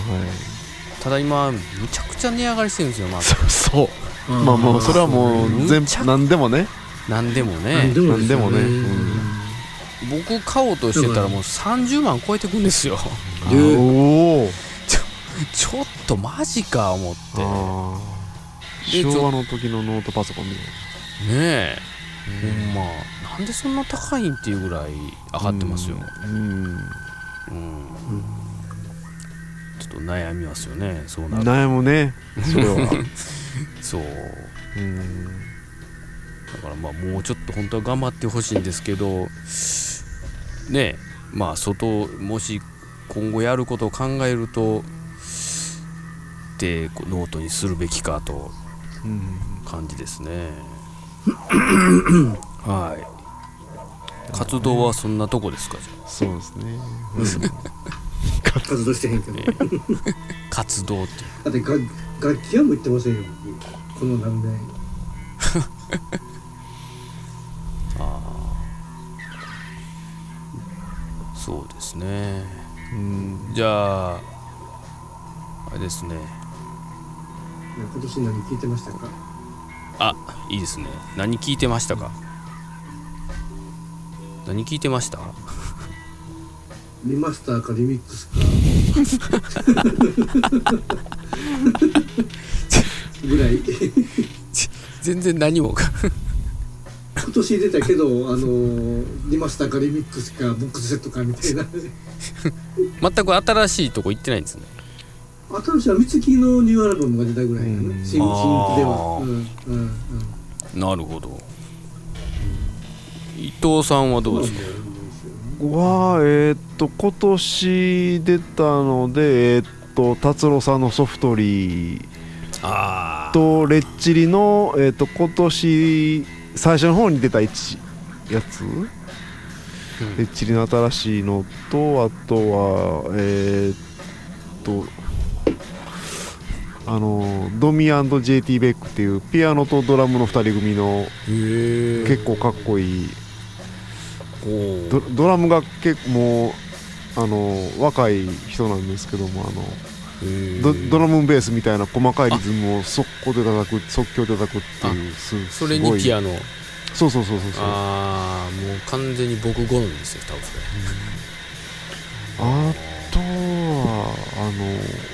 ただ今むちゃくちゃ値上がりしてるんですよまあ。そうそう。まあもうそれはもう全部何でもね。何でもね。何でも何でもね。僕買おうとしてたらもう30万超えてくんですよ。おお [laughs] ちょっとマジか思って昭和の時のノートパソコンみたいねえ。ほんま。なんでそんな高いんっていうぐらい上がってますよ。うん。うん。ちょっと悩みますよねそうなる悩むねそれは。[laughs] そう。うん。だからまあもうちょっと本当は頑張ってほしいんですけどねえ。まあ外もし今後やることを考えるとでノートにするべきかと。うん感じですね。はい。活動はそんなとこですか？じゃそうですね。活動してへんけど。[laughs] 活動って。だってが楽器屋も行ってませんよこの何年 [laughs] そうですね。うん。じゃああれですね今年何聞いてましたか？あいいですね。何聞いてましたか？何聞いてました？リマスターかリミックスか。[laughs] ぐらい。全然何も。か今年出たけどあのーリマスターかリミックスかボックスセットかみたいな。[laughs] 全く新しいとこ行ってないんですね新しいは三月のニューアルバムが出たぐらいかな、うん。新新規では。うんうんうん。なるほど。伊藤さんはどうですか？はえーっと今年出たのでえーっと達郎さんのソフトリーあとレッチリのえーっと今年最初の方に出た一やつ？レッチリの新しいのとあとはえーっとあのドミ &JT ベックっていうピアノとドラムの2人組の結構かっこいい。構ドドラムが結構もうあの若い人なんですけどもあのドドラムベースみたいな細かいリズムを速攻で叩く即興で叩くっていうすそれにピアアノ。そうそうそうそうそう。ああもう完全に僕好みですよ多分。それあとはあの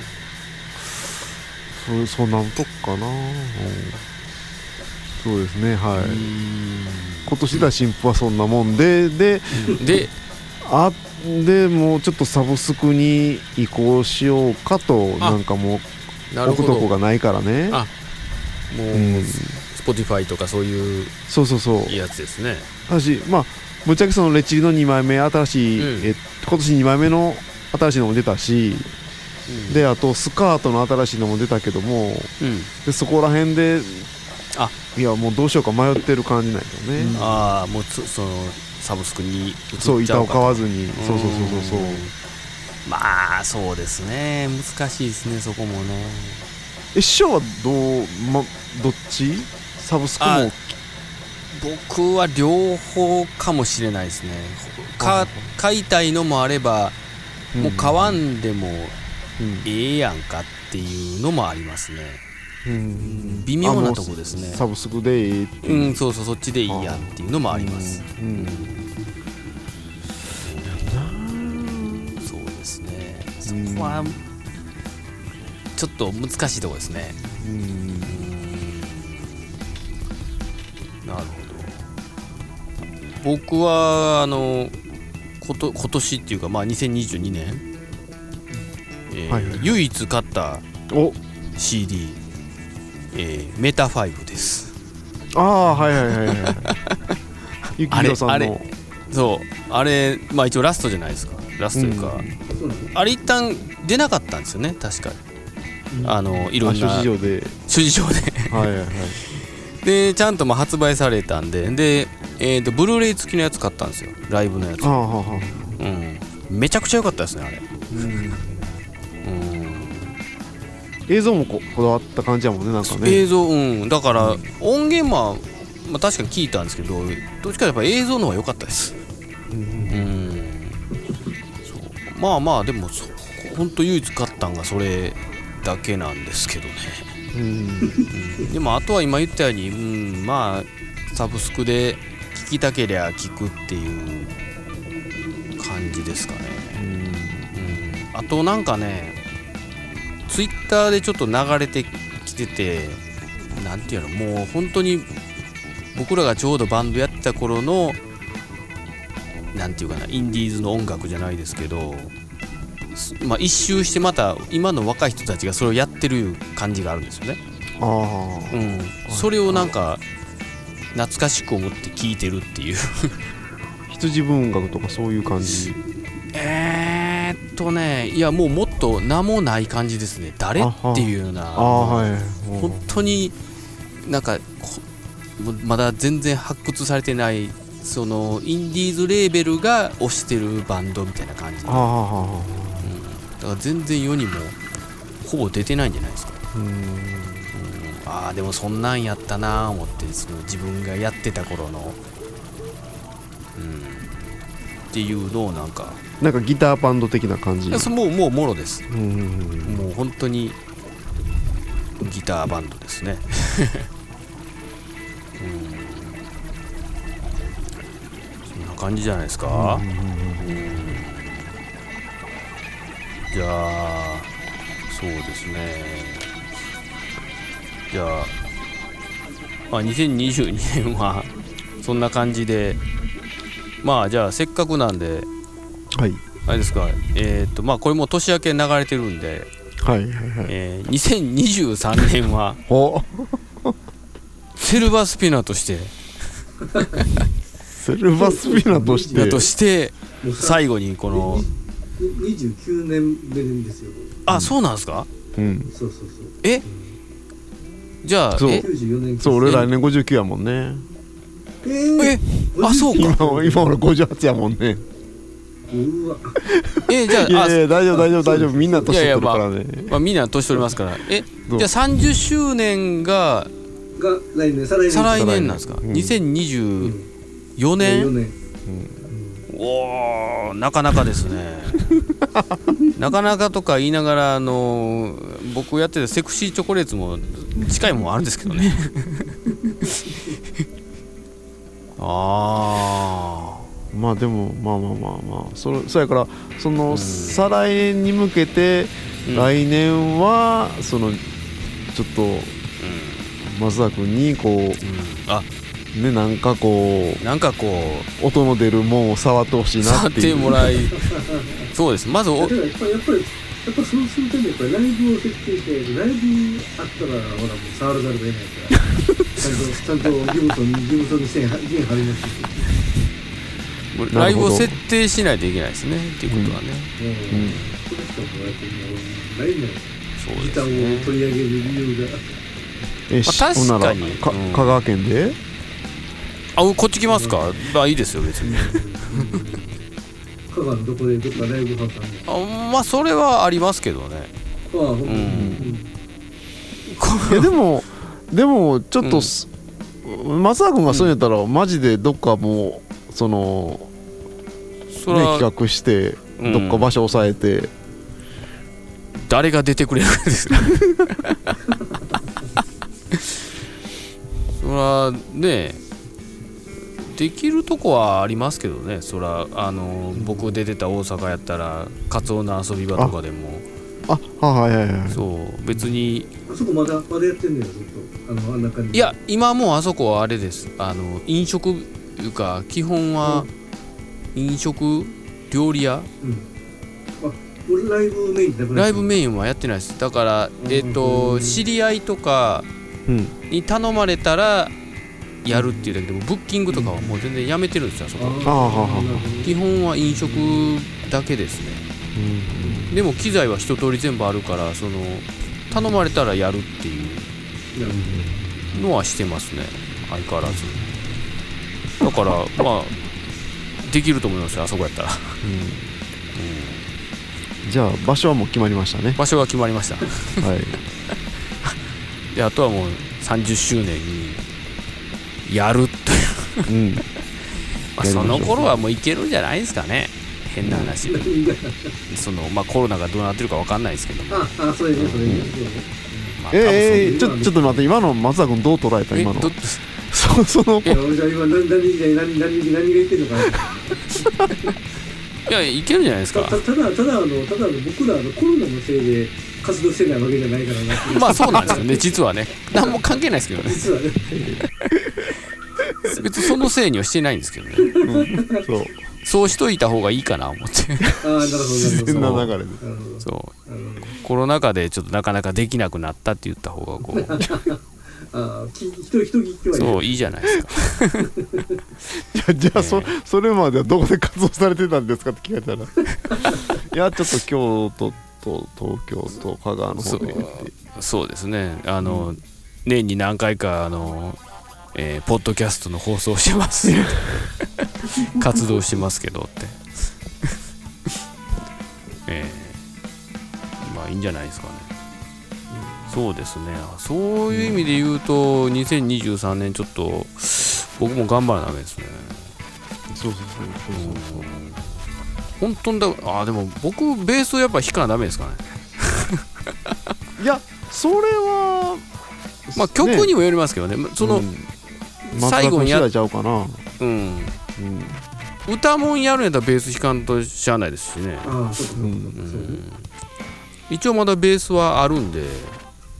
そうそんなんとこかな、うん。そうですねはい。今年だ新婦はそんなもんででであでもうちょっとサブスクに移行しようかとあ。なんかもう置くとこどがないからね。あもう、うん。Spotify とかそういうそうそうそう。やつですね。私まあぶっちゃけそのレッチリの2枚目新しい、うん。え今年2枚目の新しいのも出たし、であとスカートの新しいのも出たけどもうん。でそこら辺であ。いやもうどうしようか迷ってる感じなんよね、ああもうつそのサブスクにそう板を買わずに。そうそうそうそうそう。うんまあそうですね。難しいですねそこもね。え師匠はどう、ま、どっち？サブスクも？あ僕は両方かもしれないですね。か買いたいのもあればもう買わんでもうんええやんかっていうのもありますね。うん。微妙なとこですね。サブスクでいいっていう。うんそうそうそっちでいいやんっていうのもあります。うん。うん。そうですね。そこはちょっと難しいところですね。うん。なるほど。僕はあのこと今年っていうかまあ2022年、えーはいはい。はい唯一買ったお。CD、えーメタ5です。ああはいはいはいはい。ゆきひろさんあれのそう。あれまあ一応ラストじゃないですか。ラストというか、そうなのあれ一旦出なかったんですよね。確か。うん。あのいろあんな。諸事情で。諸事情で。はいはいはい。[laughs] でちゃんとまあ発売されたんで。で、えー、とブルーレイ付きのやつ買ったんですよ。ライブのやつ。はあはあうん。めちゃくちゃ良かったですねあれ。うんうん映像もここだわった感じやもんねなんかね。映像うん。だから音源は、まあ、確かに聞いたんですけどどっちかやっぱ映像の方が良かったです。うん。うんそう。まあまあでもそう本当唯一買ったんがそれだけなんですけどね、うん。うん、でもあとは今言ったように、うん、まあサブスクで聞きたけりゃ聞くっていう感じですかねあとなんかねツイッターでちょっと流れてきててなんていうのもう本当に僕らがちょうどバンドやってた頃のなんていうかなインディーズの音楽じゃないですけどすまあ一周してまた今の若い人たちがそれをやってる感じがあるんですよね、ああうん、それをなんか懐かしく思って聴いてるっていう。[laughs] 羊文学とかそういう感じとねいやもうもっと名もない感じですね。誰っていうような。はい。本当になんかこまだ全然発掘されてないそのインディーズレーベルが推してるバンドみたいな感じ。だああはから全然世にもほぼ出てないんじゃないですか、あうん。うん、ああでもそんなんやったなあ思ってその自分がやってた頃のうんっていうのをなんかなんかギターバンド的な感じ？もうもうもろですもう本当にギターバンドですね。うんそんな感じじゃないですか？じゃあそうですね。じゃあ、まあ、2022年はそんな感じでまあじゃあせっかくなんではい。あれですかえっ、とまあこれもう年明け流れてるんで、はいはいはい。えー2023年はお。セルバースピナーとしてセルバスピナとして。[laughs] だとして最後にこの29年目ですよ。あそうなんですか？うん。そうそうそう。え？じゃあそう。え？94年。そう俺来年59やもんね。えー、え？あそう今か。今俺58やもんね。うわ。えじゃいやあいや大丈夫大丈夫大丈夫。みんな年取ってるからね。まあ、みんな年取りますから。えじゃあ30周年がが来年再来年。再来年なんですか、うん2024 4年、年。おーなかなかですね。[laughs] なかなかとか言いながらあの僕やってたセクシーチョコレートも近いもんあるんですけどねあまあでもまあまあまあまあ。それそやからその再来年に向けてうん。来年はそのちょっと松田君にこうん。あ。うねなんかこなんかこう。う音の出るもんを触ってほしいな触ってっていうもらい。そうです。まずおやっぱりやっぱそうするためにやっぱりライブを設定してライブあったらほらもう触らざるを得ないから。ちゃんとちゃんと事務所に事務所に線は線貼りますし、ライブを設定しないといけないですねっていうことはね、うん。それしかもうですね。ーを取り上げる理由が。えしまあ確かに。かうん。香川県であこっち来ますか、あいいですよ別に香川のどこでどっかライブハウスあるの？あまあそれはありますけどね。ああうんうん。いやでもでもちょっとす、松田君がそうやったら、マジでどっかもうその、それは、ね、企画してうん。どっか場所押さえて、誰が出てくれるかですよ。[laughs] そらねできるとこはありますけどね。そらあの僕出てた大阪やったらカツオの遊び場とかでも。あはいはいはい。そう。別に。あそこまだまだやってんねやずっと。あのあんな感じいや今もうあそこはあれです。あの飲食いうか基本は飲食料理屋。うん。ライブメインライブメイインはやってないです。だからうん。えっと知り合いとかうん。に頼まれたらやるっていうだけでもブッキングとかはもう全然やめてるんですよあそこ。あーはーはー基本は飲食だけですね。でも機材は一通り全部あるからその頼まれたらやるっていうのはしてますね。相変わらず。だからまあできると思いますよあそこやったら、じゃあ場所はもう決まりましたね。場所が決まりました。はい。[laughs] であとはもう30周年にやるという、うん。まあ、そう。の頃はもういけるんじゃないですかね。変な話。[laughs] そのまあコロナがどうなってるかわかんないですけども、ああそれね。それねまあ、えー、えーちょちょっと待って今の松田君どう捉えたえ今のど [laughs] そその。いや俺じ今何何何何何何が言ってんのか。な [laughs] いやいけるんじゃないですか。たたただただあのただあの僕らあのコロナのせいで活動してないわけじゃないからなまあそうなんですよね。実はね。何も関係ないですけどね。実はね。別にそのせいにはしてないんですけどね。そう。そうしといた方がいいかな思って。ああなるほど自然どな流れで。そう。コロナ禍でちょっとなかなかできなくなったって言った方がこう。[laughs] ああき一人一人聞きはいい。そういいじゃないですか。い [laughs] やじゃあそそれまではどこで活動されてたんですかって聞かれたら。いやちょっと京都と東京と香川の方でそうですね。あの、年に何回かあの、えーポッドキャストの放送してます。[laughs] 活動してますけどって。えーまあいいんじゃないですかね。そうですね。そういう意味で言うと2023年ちょっと僕も頑張らなきゃですね。そうそうそうそう本当にだあでも僕ベースをやっぱ弾かなダメですかね。[laughs] いやそれはまあ曲にもよりますけどね。その、うん。最後にや松田君次第ちゃうかな、うん。うん。歌もんやるんやったらベース弾かんとしゃあないですしね。あううん。一応まだベースはあるんで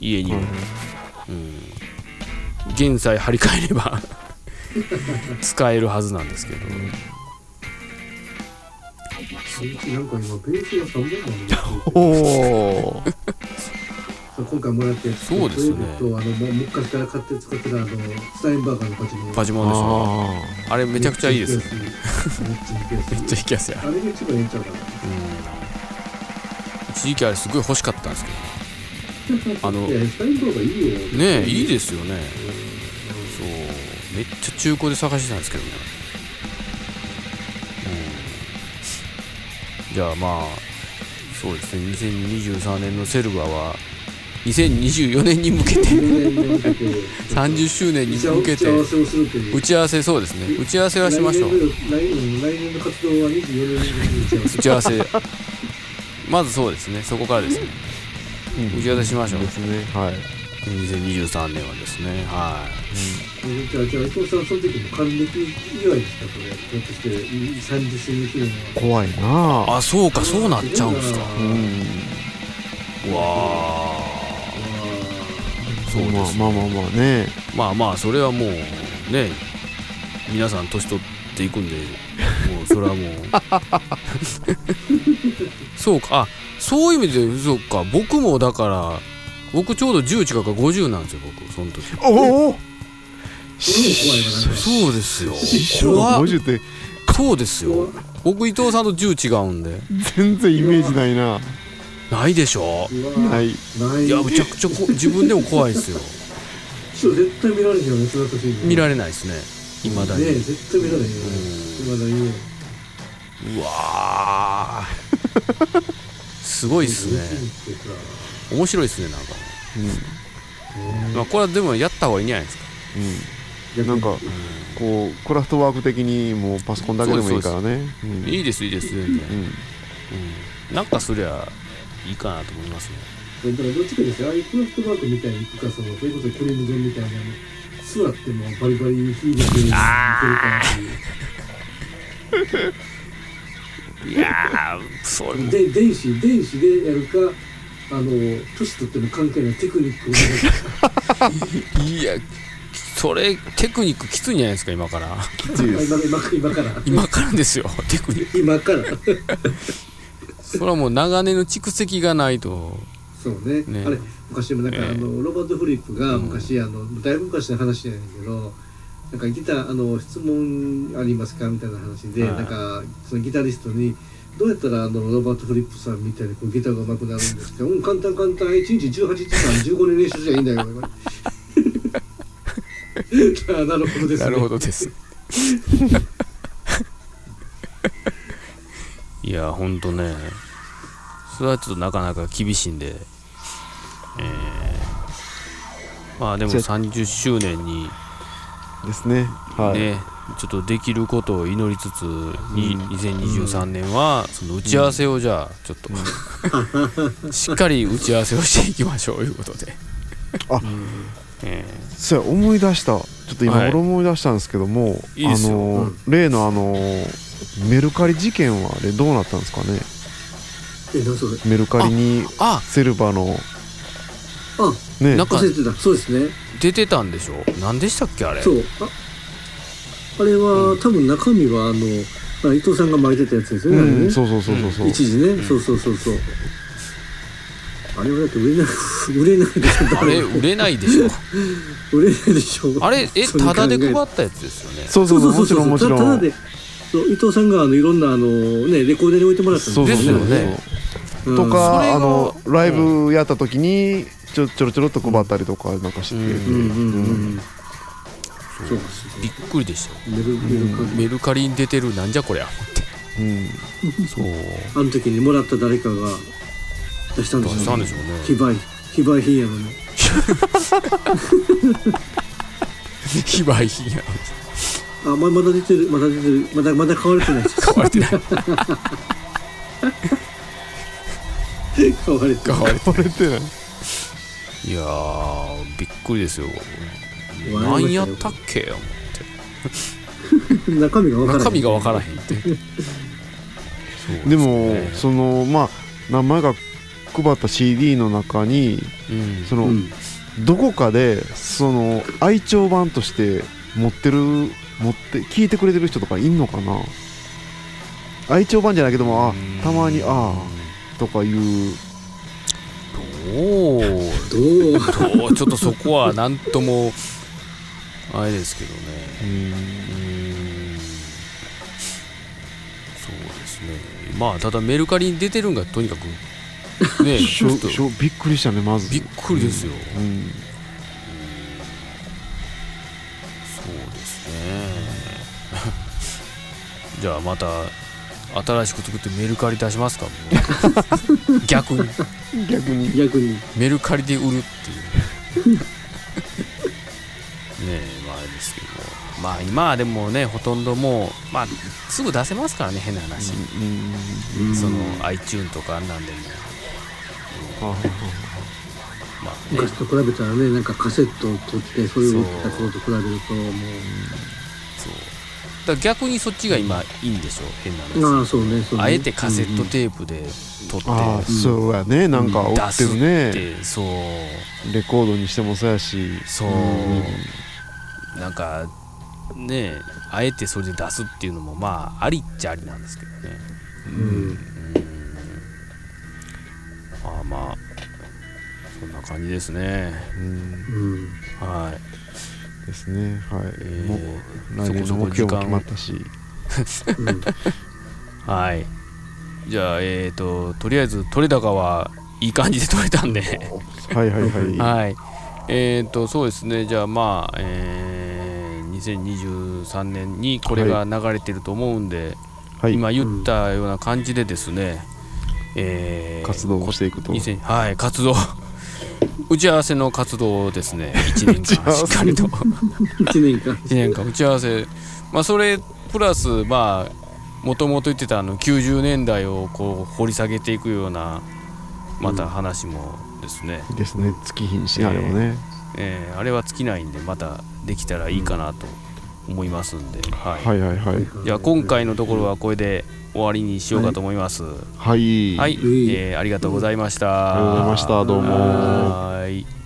家に。は、うん、現在張り替えれば [laughs] 使えるはずなんですけど、なんか今ベースが3本もあるおお [laughs] そう今回もらってそうですねとあのもう昔から買って使ってたあのスタインバーガーのパチモンパチモンでしょああれめちゃくちゃいいですめっちゃ弾きやすいめっちゃ弾きや。すいあれあれが一番ええんちゃうかな。うん一時期あれすごい欲しかったんですけど。あのいやスタインバーガーいいよ。ねえいいですよね。うそう。めっちゃ中古で探してたんですけどね、じゃあまあそうですね。2023年のセルガは2024年に向けて [laughs] ん4年に向けて。30周年に向けて打ち合わせそうですね。打ち合わせはしましょう。来年の来年来年の活動は24年に打ち合わせ打ち合わせ。まずそうですね。そこからですね。打ち合わせしましょう。ですね。はい2023年はですねはじゃあじゃあ伊藤さん。その時も還暦祝いですかそれひょっとして30周年記念は怖いないあそうかそうなっちゃうん。ですかうん。うわあそうですまあまあまあまあねまあまあそれはもうね皆さん。年取っていくん。でもうそれはもうそうかあそういう意味でそうか僕もだから僕ちょうど10近く50なんですよ僕その時。おおそうですよ。師匠怖っ50って。そうですよ。僕伊藤さんと10違うんで。全然イメージないな。ないでしょ。ない。ないいやむちゃくちゃこ自分でも怖いですよ。師匠絶対見られへんよねその年に。見られないですね。いまだに、ね絶対見られへんよね。ういまだにね。うわー。すごいっすね面白いっすねなんか、うん。まあ、これはでもやった方がいいんじゃないですか。うん。なんかこうクラフトワーク的にもうパソコンだけでもいいからね。うん。いいですいいです全然、うん。うん、なんかすりゃいいかなと思いますね。だからどっちかですよ。ああ。いうクラフトワークみたいに行くかそのそれこそクリーム丼みたいなの座ってもバリバリ火でいけるかっていやーそれ電子電子でやるかあの年取っても関係ないテクニックを [laughs] いやそれテクニックきついんじゃないですか今から。きついです。今今今から。今からですよテクニック。今から。それはもう長年の蓄積がないと。そうね。ね。あれ昔もなんか、ええあのロバート・フリップが昔、あのだいぶ昔の話じゃないけどなんかギターあの質問ありますかみたいな話で、はい。なんかそのギタリストにどうやったらあのロバート・フリップさんみたいにこうギターが上手くなるんですか？うん簡単簡単。1日18時間15年練習じゃいいんだよ [laughs] あなるほどですね。なるほどです。[laughs] いやほんとね。それはちょっとなかなか厳しいんで。えーまあでもじゃ30周年にですね。はい。ね、ちょっとできることを祈りつつ、に2023年はその打ち合わせをじゃあちょっと、[laughs] しっかり打ち合わせをしていきましょうということで、あえそうや思い出したちょっと今はい。俺思い出したんですけども、あの、例のあのメルカリ事件はあれどうなったんですかね？え何それメルカリにあセルバのあね。なんかそうですね。出てたんでしょ？何でしたっけあれ？そうああれは、多分中身はあのあ伊藤さんが巻いてたやつですよね,あれね、うんそうそうそうそう。そう、一時ね、そうそうそうそう。あれはだって売れない売れないでしょあれ売れないでしょ。[laughs] 売れないでしょ。あれ [laughs] えそう考え。タダで配ったやつですよね。そうそうそうもちろんもちろんたただでそう伊藤さんがあのいろんなあのねレコードに置いてもらったんそうそうそう。ですよねうんとかあのライブやった時にちょちょろちょろっと配ったりとかなんかして。て、うんうんうん。うんそうびっくりでしたよ。メルメルカリに出てるなんじゃこりゃ。思ってう。んそう。あの時にもらった誰かが出したんで出しょうね。したんでしょうね。非売非売品やのに。[laughs] 非売品やあままだ出てるまだ出てるまだまだ買われてない買われてない。[laughs] 買われてない。買われてない。いやーびっくりですよ何やったっけ思って。[laughs] 中身が分からない中身が分からへんって。でもね。そのまあ名前が配った CD の中にうん。その、うん。どこかでその愛聴版として持ってる持って聞いてくれてる人とかいんのかな？愛聴版じゃないけどもあたまにああとかいう。どう？どう？どう？ちょっとそこは何ともあれですけどね。うん。うーん。そうですね。まあただメルカリに出てるんがとにかくね [laughs] ちょっと。びっくりしたねまず。びっくりですよ、うん。そうですね。[laughs] じゃあまた新しく作ってメルカリ出しますか？[laughs] 逆に。逆に。逆に。メルカリで売るっていうまあ今はでもねほとんどもうまあすぐ出せますからね変な話、うんその iTune とかあんなん。でもはあはまあね昔と比べたらねなんかカセットを取ってそれを売ってた頃と比べるともうそう。だ逆にそっちが今いいんでしょ変なあ話。あそうねそうね。あえてカセットテープで撮って、ああそうやね。なんか売ってるね。てそう。レコードにしてもそうやし。そう、うん。なんかねあえてそれで出すっていうのもまあありっちゃありなんですけどね。うん。まあまあそんな感じですね。うん。うん。はい。ですね。はい、えーもう来年の目標も決まったし。うん。[laughs] はい。じゃあえっ、ととりあえず取れ高はいい感じで取れたんで。はいはいはい。[laughs] はい。えっ、と、そうですね、じゃあまあ、えー2023年にこれが流れてると思うんで、はい。今言ったような感じでですね、えー活動をしていくと。2000はい、活動。[laughs] 打ち合わせの活動をですね、[laughs] 1年間しっかりと、[laughs] 一年間。1年間。打ち合わせ、まあ、それプラス、まあ、もともと言ってたあの90年代をこう掘り下げていくような、また話もですね、ですね。月日にしあればね、えーあれは尽きないんでまたできたらいいかなと思いますんで、はい。はいはいはい。じゃあ今回のところはこれで終わりにしようかと思います。はい、はい、うんえーありがとうございました。ありがとうございました。どうも。はーい。